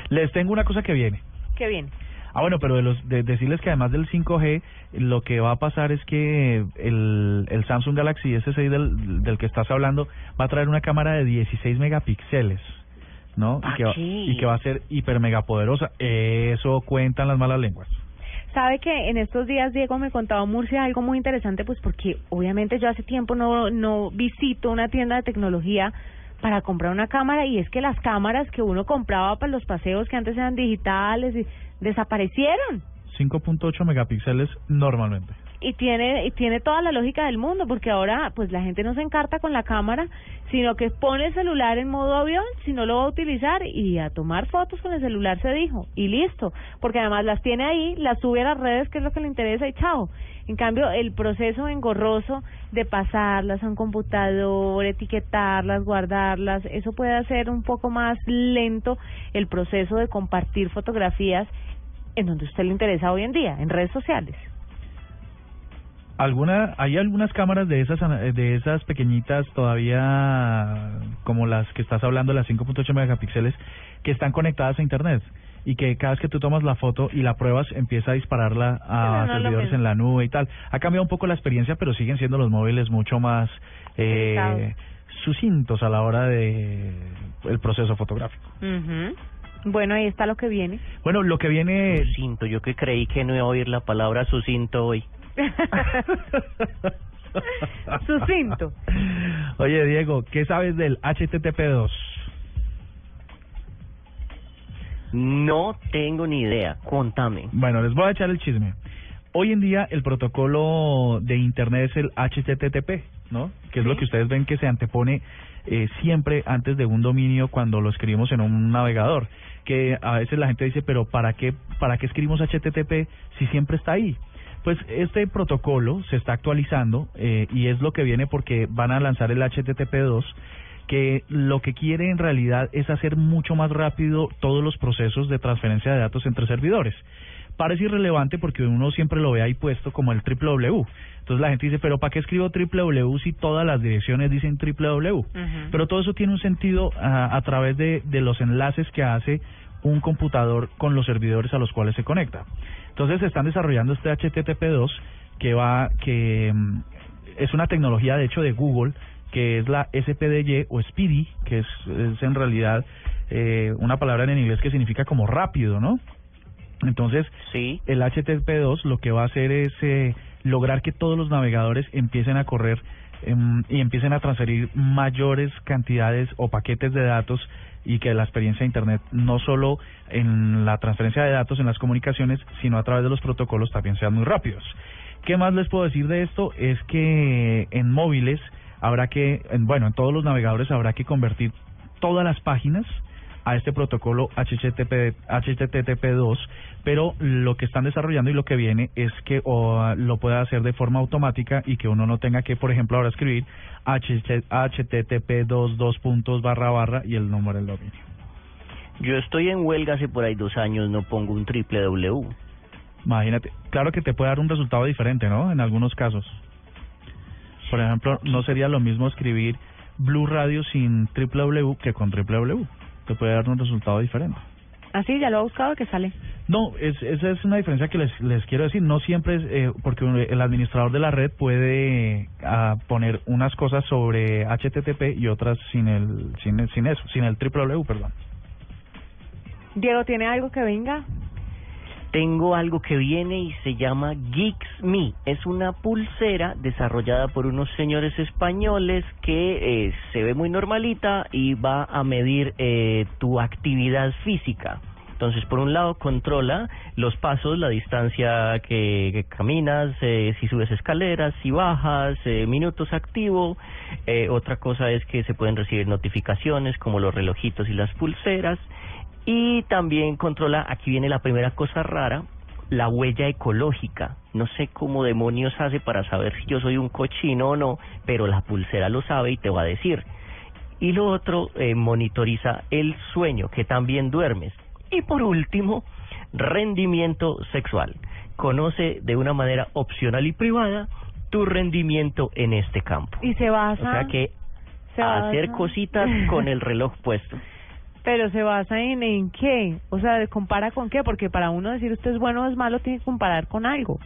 Les tengo una cosa que viene.
Qué bien.
Ah, bueno, pero de, los, de decirles que además del 5G, lo que va a pasar es que el, el Samsung Galaxy S6 del, del que estás hablando va a traer una cámara de 16 megapíxeles, ¿no? Y que, va,
sí.
y que va a ser hiper mega poderosa. Eso cuentan las malas lenguas.
Sabe que en estos días Diego me contaba Murcia algo muy interesante, pues porque obviamente yo hace tiempo no no visito una tienda de tecnología para comprar una cámara y es que las cámaras que uno compraba para los paseos que antes eran digitales y desaparecieron
5.8 megapíxeles normalmente.
Y tiene y tiene toda la lógica del mundo porque ahora pues la gente no se encarta con la cámara sino que pone el celular en modo avión si no lo va a utilizar y a tomar fotos con el celular se dijo y listo porque además las tiene ahí las sube a las redes que es lo que le interesa y chao. En cambio el proceso engorroso de pasarlas a un computador etiquetarlas guardarlas eso puede hacer un poco más lento el proceso de compartir fotografías en donde usted le interesa hoy en día en redes sociales
alguna hay algunas cámaras de esas de esas pequeñitas todavía como las que estás hablando las 5.8 megapíxeles que están conectadas a internet y que cada vez que tú tomas la foto y la pruebas empieza a dispararla a
no
servidores en la nube y tal ha cambiado un poco la experiencia pero siguen siendo los móviles mucho más eh, sucintos a la hora de el proceso fotográfico
Ujú. Bueno, ahí está lo que viene.
bueno lo que viene
Sucinto, yo que creí que no iba a oír la palabra sucinto hoy.
Sucinto.
Oye, Diego, ¿qué sabes del HTTP2?
No tengo ni idea, contame.
Bueno, les voy a echar el chisme. Hoy en día el protocolo de Internet es el HTTP, ¿no? Que es lo que ustedes ven que se antepone eh, siempre antes de un dominio cuando lo escribimos en un navegador. Que a veces la gente dice, pero ¿para qué, para qué escribimos HTTP si siempre está ahí? Pues este protocolo se está actualizando eh, y es lo que viene porque van a lanzar el HTTP2 que lo que quiere en realidad es hacer mucho más rápido todos los procesos de transferencia de datos entre servidores. Parece irrelevante porque uno siempre lo ve ahí puesto como el www. Entonces la gente dice, pero ¿para qué escribo www si todas las direcciones dicen www? Pero todo eso tiene un sentido ah, a través de, de los enlaces que hace un computador con los servidores a los cuales se conecta. Entonces se están desarrollando este HTTP2 que va que mm, es una tecnología de hecho de Google que es la SPDY o Speedy, que es, es en realidad eh, una palabra en inglés que significa como rápido, ¿no? Entonces, el HTTP2 lo que va a hacer es eh, lograr que todos los navegadores empiecen a correr em, y empiecen a transferir mayores cantidades o paquetes de datos y que la experiencia de Internet no solo en la transferencia de datos en las comunicaciones, sino a través de los protocolos también sean muy rápidos. ¿Qué más les puedo decir de esto? Es que en móviles habrá que, en, bueno, en todos los navegadores habrá que convertir todas las páginas a este protocolo HTTP, HTTP2, pero lo que están desarrollando y lo que viene es que o, lo pueda hacer de forma automática y que uno no tenga que, por ejemplo, ahora escribir HTTP2 dos puntos barra barra y el número del dominio.
Yo estoy en huelga hace por ahí dos años, no pongo un triple W.
Imagínate, claro que te puede dar un resultado diferente, ¿no? En algunos casos. Por ejemplo, no sería lo mismo escribir Blue Radio sin www que con www. Te puede dar un resultado diferente.
Así, ya lo ha buscado que sale.
No, es, esa es una diferencia que les, les quiero decir. No siempre es, eh, porque el administrador de la red puede ah, poner unas cosas sobre HTTP y otras sin el, sin, sin eso, sin el www, perdón.
Diego, ¿tiene algo que venga?
Tengo algo que viene y se llama Geeks Me. Es una pulsera desarrollada por unos señores españoles que eh, se ve muy normalita y va a medir eh, tu actividad física. Entonces, por un lado, controla los pasos, la distancia que, que caminas, eh, si subes escaleras, si bajas, eh, minutos activo. Otra cosa es que se pueden recibir notificaciones como los relojitos y las pulseras. Y también controla, aquí viene la primera cosa rara, la huella ecológica. No sé cómo demonios hace para saber si yo soy un cochino o no, pero la pulsera lo sabe y te va a decir. Y lo otro, eh, monitoriza el sueño, que también duermes. Y por último, rendimiento sexual. Conoce de una manera opcional y privada tu rendimiento en este campo.
Y se basa...
O sea que
se
hacer cositas con el reloj puesto.
Pero se basa en, en qué? O sea, ¿compara con qué? Porque para uno decir usted es bueno o es malo, tiene que comparar con algo.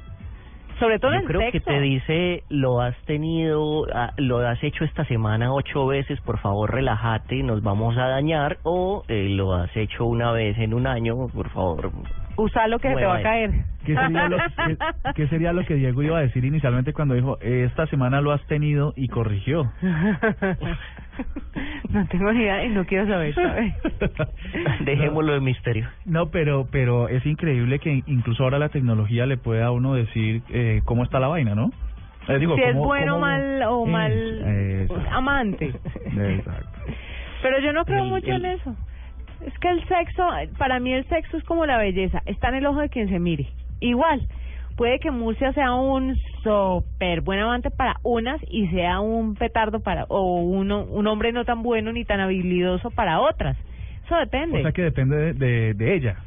Sobre todo
Yo
en
creo
sexo.
que te dice, lo has tenido, ah, lo has hecho esta semana ocho veces, por favor relájate, nos vamos a dañar, o eh, lo has hecho una vez en un año, por favor.
Usa lo que te va a caer.
¿Qué sería, lo, qué, qué sería lo que Diego iba a decir inicialmente cuando dijo, esta semana lo has tenido y corrigió?
no tengo ni idea y no quiero saber. ¿sabe?
Dejémoslo de misterio.
No, pero pero es increíble que incluso ahora la tecnología le pueda a uno decir eh, cómo está la vaina, ¿no? Eh, digo,
si es bueno
cómo-
mal o mal
exacto.
amante.
Exacto.
Pero yo no creo
El-
mucho
el-
en eso. Es que el sexo, para mí el sexo es como la belleza, está en el ojo de quien se mire. Igual, puede que Murcia sea un súper buen amante para unas y sea un petardo para, o uno, un hombre no tan bueno ni tan habilidoso para otras. Eso depende.
O que depende de, de, de ella.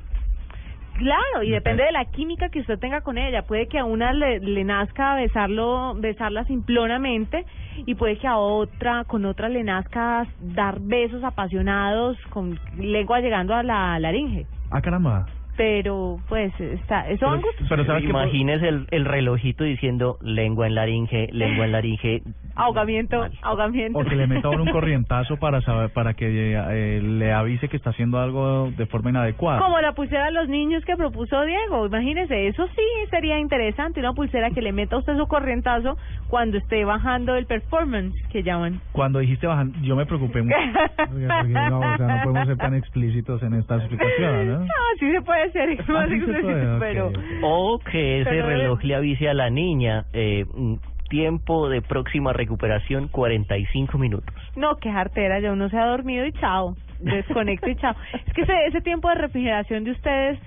Claro, y depende de la química que usted tenga con ella. Puede que a una le, le nazca besarlo, besarla simplonamente y puede que a otra, con otra le nazca dar besos apasionados con lengua llegando a la laringe.
Ah, caramba.
Pero, pues, está, eso
pero.
Imagines el, el relojito diciendo lengua en laringe, lengua en laringe.
Ahogamiento, ahogamiento.
O que le meta un corrientazo para saber, para que eh, le avise que está haciendo algo de forma inadecuada.
Como la pulsera a los niños que propuso Diego, imagínese, eso sí sería interesante, una pulsera que le meta a usted su corrientazo cuando esté bajando el performance, que llaman.
Cuando dijiste bajan, yo me preocupé mucho. Porque, no, o sea, no podemos ser tan explícitos en esta explicación, ¿no?
No, sí se puede ser,
puede,
pero...
O que ese
Pero-
reloj le avise a la niña, eh, mm, tiempo de próxima recuperación 45 minutos.
No, qué jartera, ya uno se ha dormido y chao, desconecto y chao. Es que ese, ese tiempo de refrigeración de ustedes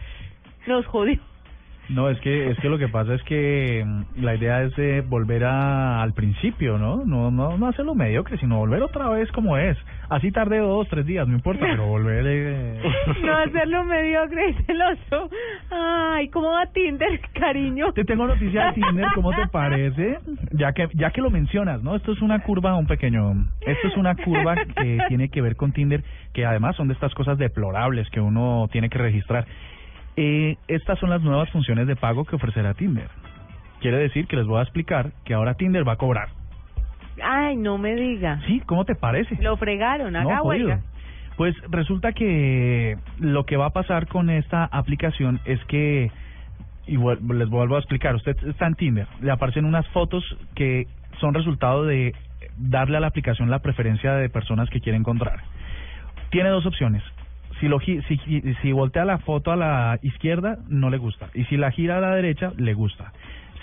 nos jodió.
No, es que es que lo que pasa es que mm, la idea es de volver a, al principio, ¿no? No no no hacerlo mediocre, sino volver otra vez como es. Así tarde dos, tres días, no importa, pero volver... Eh...
No hacerlo mediocre y celoso. Ay, ¿cómo va Tinder, cariño?
Te tengo noticia de Tinder, ¿cómo te parece? Ya que ya que lo mencionas, ¿no? Esto es una curva, un pequeño... Esto es una curva que tiene que ver con Tinder, que además son de estas cosas deplorables que uno tiene que registrar. Eh, estas son las nuevas funciones de pago que ofrecerá Tinder. Quiere decir que les voy a explicar que ahora Tinder va a cobrar.
Ay, no me diga.
Sí, ¿cómo te parece?
Lo fregaron, haga
No,
huelga.
Pues resulta que lo que va a pasar con esta aplicación es que, igual les vuelvo a explicar, usted está en Tinder, le aparecen unas fotos que son resultado de darle a la aplicación la preferencia de personas que quiere encontrar. Tiene dos opciones. Si, lo, si, si voltea la foto a la izquierda, no le gusta. Y si la gira a la derecha, le gusta.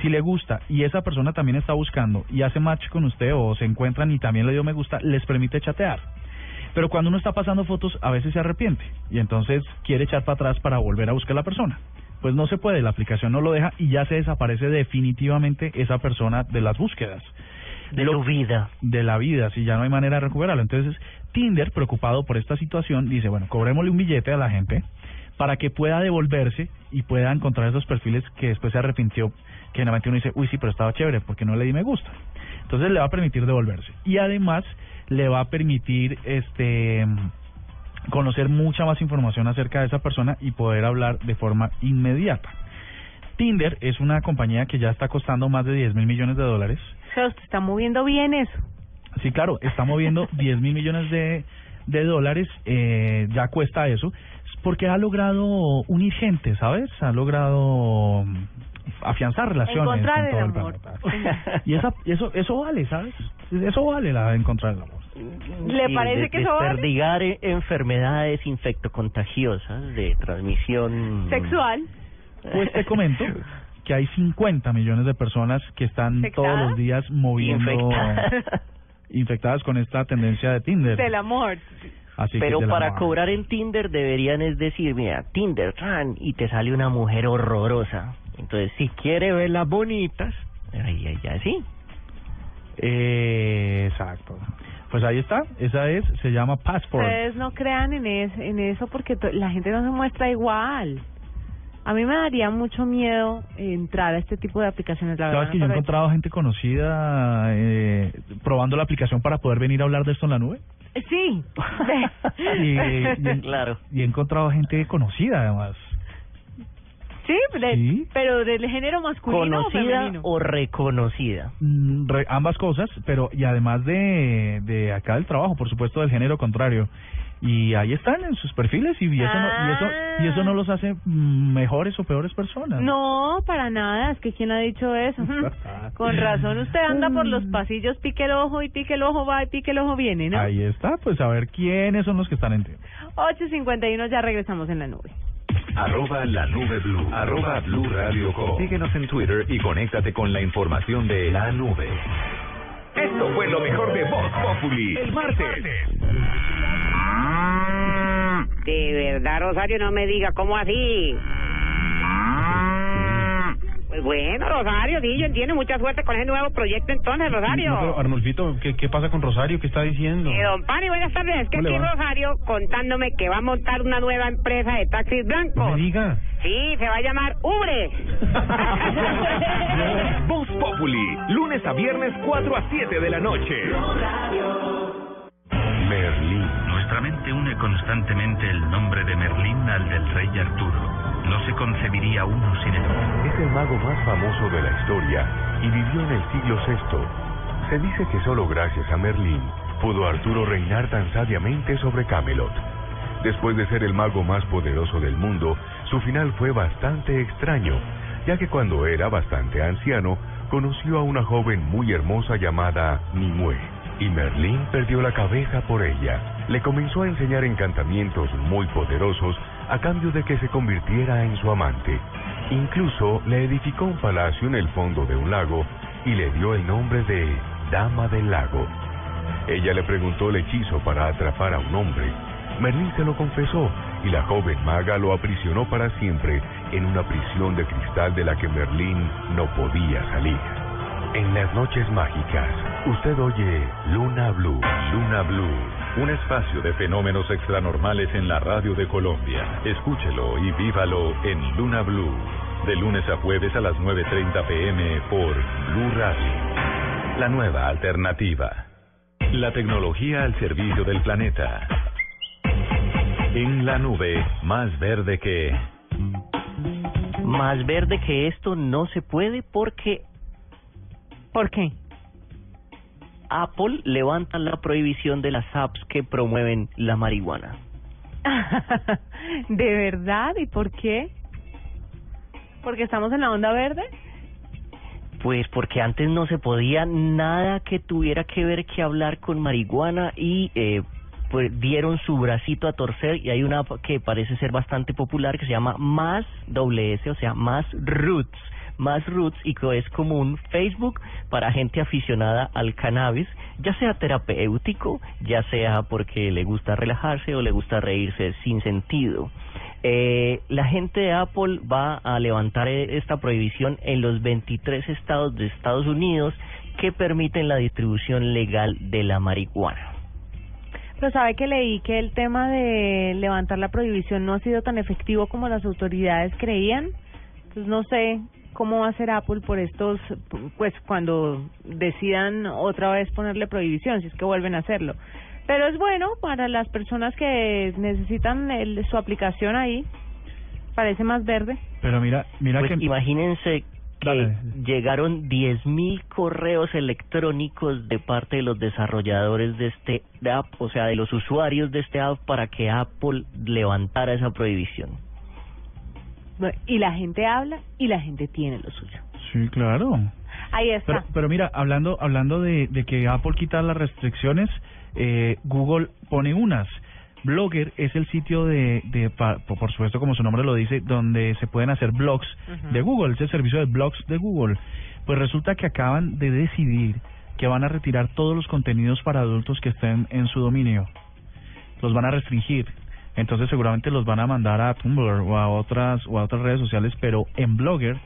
Si le gusta y esa persona también está buscando y hace match con usted o se encuentran y también le dio me gusta, les permite chatear. Pero cuando uno está pasando fotos, a veces se arrepiente y entonces quiere echar para atrás para volver a buscar a la persona. Pues no se puede, la aplicación no lo deja y ya se desaparece definitivamente esa persona de las búsquedas.
De tu vida.
De la vida, si ya no hay manera de recuperarlo. Entonces, Tinder, preocupado por esta situación, dice, bueno, cobrémosle un billete a la gente para que pueda devolverse y pueda encontrar esos perfiles que después se arrepintió, generalmente uno dice, uy, sí, pero estaba chévere, porque no le di me gusta. Entonces le va a permitir devolverse. Y además le va a permitir este conocer mucha más información acerca de esa persona y poder hablar de forma inmediata. Tinder es una compañía que ya está costando más de 10 mil millones de dólares.
Usted está moviendo bien eso.
Sí, claro, está moviendo 10 mil millones de, de dólares, eh, ya cuesta eso, porque ha logrado unir gente, ¿sabes? Ha logrado afianzar relaciones
Encontrar
con
el
todo
amor.
planeta. Y esa, eso, eso vale, ¿sabes? Eso vale la de encontrar el amor.
¿Le
Sí,
parece
de-
que eso vale?
Desperdigar eh, enfermedades infectocontagiosas de transmisión
Sexual.
Pues te comento que hay 50 millones de personas que están
¿Infectadas?
todos los días moviendo
Infectadas.
infectadas con esta tendencia de Tinder.
Del amor.
Así
Pero para cobrar en Tinder deberían es decir, mira, Tinder, tran, y te sale una mujer horrorosa. Entonces, si quiere verlas bonitas, ahí, ahí, ya sí.
Eh, exacto. Pues ahí está, esa es, se llama Passport.
Ustedes no crean en, es, en eso porque la gente no se muestra igual. A mí me daría mucho miedo entrar a este tipo de aplicaciones, la verdad.
¿Sabes que yo he
no
encontrado gente conocida eh, probando la aplicación para poder venir a hablar de esto en la nube?
Sí.
Y, y-
Claro.
y he encontrado gente conocida además.
Sí, de-
Sí.
pero del género masculino o
¿Conocida
femenino.
o reconocida?
Mm, re- ambas cosas, pero y además de, de acá del trabajo, por supuesto del género contrario. Y ahí están en sus perfiles y eso no, y eso y eso no los hace mm, mejores o peores personas.
No, para nada. Es que quién ha dicho eso. Con razón usted anda por los pasillos, pique el ojo y pique el ojo va y pique el ojo viene, ¿no?
Ahí está, pues a ver quiénes son los que están en Tinder.
8.51 ya regresamos en la nube.
Arroba la nube blue. Arroba blue radio com. Síguenos en Twitter y conéctate con la información de la nube. Esto fue lo mejor de Voz Populi. El martes.
De verdad, Rosario, no me diga, ¿cómo así? Bueno, Rosario, sí, yo entiendo, mucha suerte con ese nuevo proyecto entonces, Rosario.
No, pero, Arnulfito, ¿qué, ¿qué pasa con Rosario? ¿Qué está diciendo?
Eh, don Pani, buenas tardes. Es que
¿Cómo le
aquí
va?
Rosario contándome que va a montar una nueva empresa de taxis
No
blancos.
me diga.
Sí, se va a llamar Ubre.
Voz Populi. Lunes a viernes 4 a 7 de la noche.
Merlín. Nuestra mente une constantemente el nombre de Merlín al del rey Arturo. No se concebiría uno sin otro.
Es el mago más famoso de la historia y vivió en el siglo VI. Se dice que solo gracias a Merlín pudo Arturo reinar tan sabiamente sobre Camelot. Después de ser el mago más poderoso del mundo, su final fue bastante extraño, ya que cuando era bastante anciano, conoció a una joven muy hermosa llamada Nimue, y Merlín perdió la cabeza por ella. Le comenzó a enseñar encantamientos muy poderosos a cambio de que se convirtiera en su amante. Incluso le edificó un palacio en el fondo de un lago y le dio el nombre de Dama del Lago. Ella le preguntó el hechizo para atrapar a un hombre. Merlín se lo confesó y la joven maga lo aprisionó para siempre en una prisión de cristal de la que Merlín no podía salir. En las noches mágicas, usted oye Luna Blue, Luna Blue.
Un espacio de fenómenos extranormales en la radio de Colombia. Escúchelo y vívalo en Luna Blue. De lunes a jueves a las 9.30 pm por Blue Radio. La nueva alternativa. La tecnología al servicio del planeta. En la nube, más verde que...
Más verde que esto no se puede porque
¿Por qué?
Apple levanta la prohibición de las apps que promueven la marihuana.
¿De verdad? ¿Y por qué? ¿Porque estamos en la onda verde?
Pues porque antes no se podía nada que tuviera que ver que hablar con marihuana y eh, pues dieron su bracito a torcer y hay una app que parece ser bastante popular que se llama Más doble S, o sea, Más Roots. Más roots y que es común Facebook para gente aficionada al cannabis, ya sea terapéutico, ya sea porque le gusta relajarse o le gusta reírse sin sentido. Eh, la gente de Apple va a levantar eh, esta prohibición en los 23 estados de Estados Unidos que permiten la distribución legal de la marihuana.
Pero sabe que leí que el tema de levantar la prohibición no ha sido tan efectivo como las autoridades creían. Entonces no sé cómo va a ser Apple por estos, pues cuando decidan otra vez ponerle prohibición, si es que vuelven a hacerlo. Pero es bueno para las personas que necesitan el, su aplicación ahí. Parece más verde.
Pero mira, mira
Pues
que
imagínense que llegaron 10.000 correos electrónicos de parte de los desarrolladores de este app, o sea, de los usuarios de este app para que Apple levantara esa prohibición.
Y la gente habla y la gente tiene lo suyo.
Sí, claro.
Ahí está.
Pero, pero mira, hablando hablando de, de que Apple quita las restricciones, eh, Google pone unas. Blogger es el sitio de, de por supuesto como su nombre lo dice, donde se pueden hacer blogs de Google, es el servicio de blogs de Google. Pues resulta que acaban de decidir que van a retirar todos los contenidos para adultos que estén en su dominio. Los van a restringir. Entonces seguramente los van a mandar a Tumblr o a otras o a otras redes sociales, pero en Blogger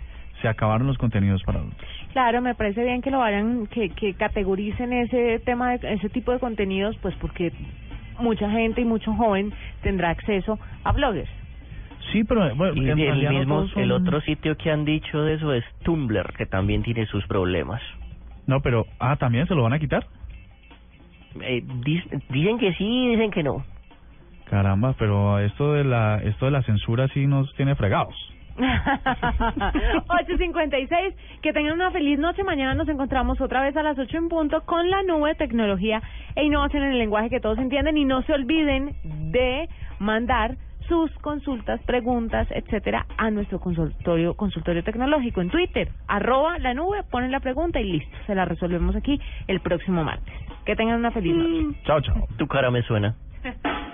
se acabaron los contenidos para adultos.
Claro, me parece bien que lo vayan, que, que categoricen ese tema, de, ese tipo de contenidos, pues porque mucha gente y mucho joven tendrá acceso a bloggers.
Sí, pero bueno,
Y el mismo,
son-
el otro sitio que han dicho de eso es Tumblr, que también tiene sus problemas.
No, pero ah, también se lo van a quitar.
Eh, dicen que sí, dicen que no.
Caramba, pero esto de la esto de la censura sí nos tiene fregados.
8.56, que tengan una feliz noche. Mañana nos encontramos otra vez a las 8 en punto con la nube, tecnología e innovación en el lenguaje que todos entienden. Y no se olviden de mandar sus consultas, preguntas, etcétera, a nuestro consultorio, consultorio tecnológico en Twitter, arroba la nube, ponen la pregunta y listo, se la resolvemos aquí el próximo martes. Que tengan una feliz noche.
Chao, chao.
Tu cara me suena.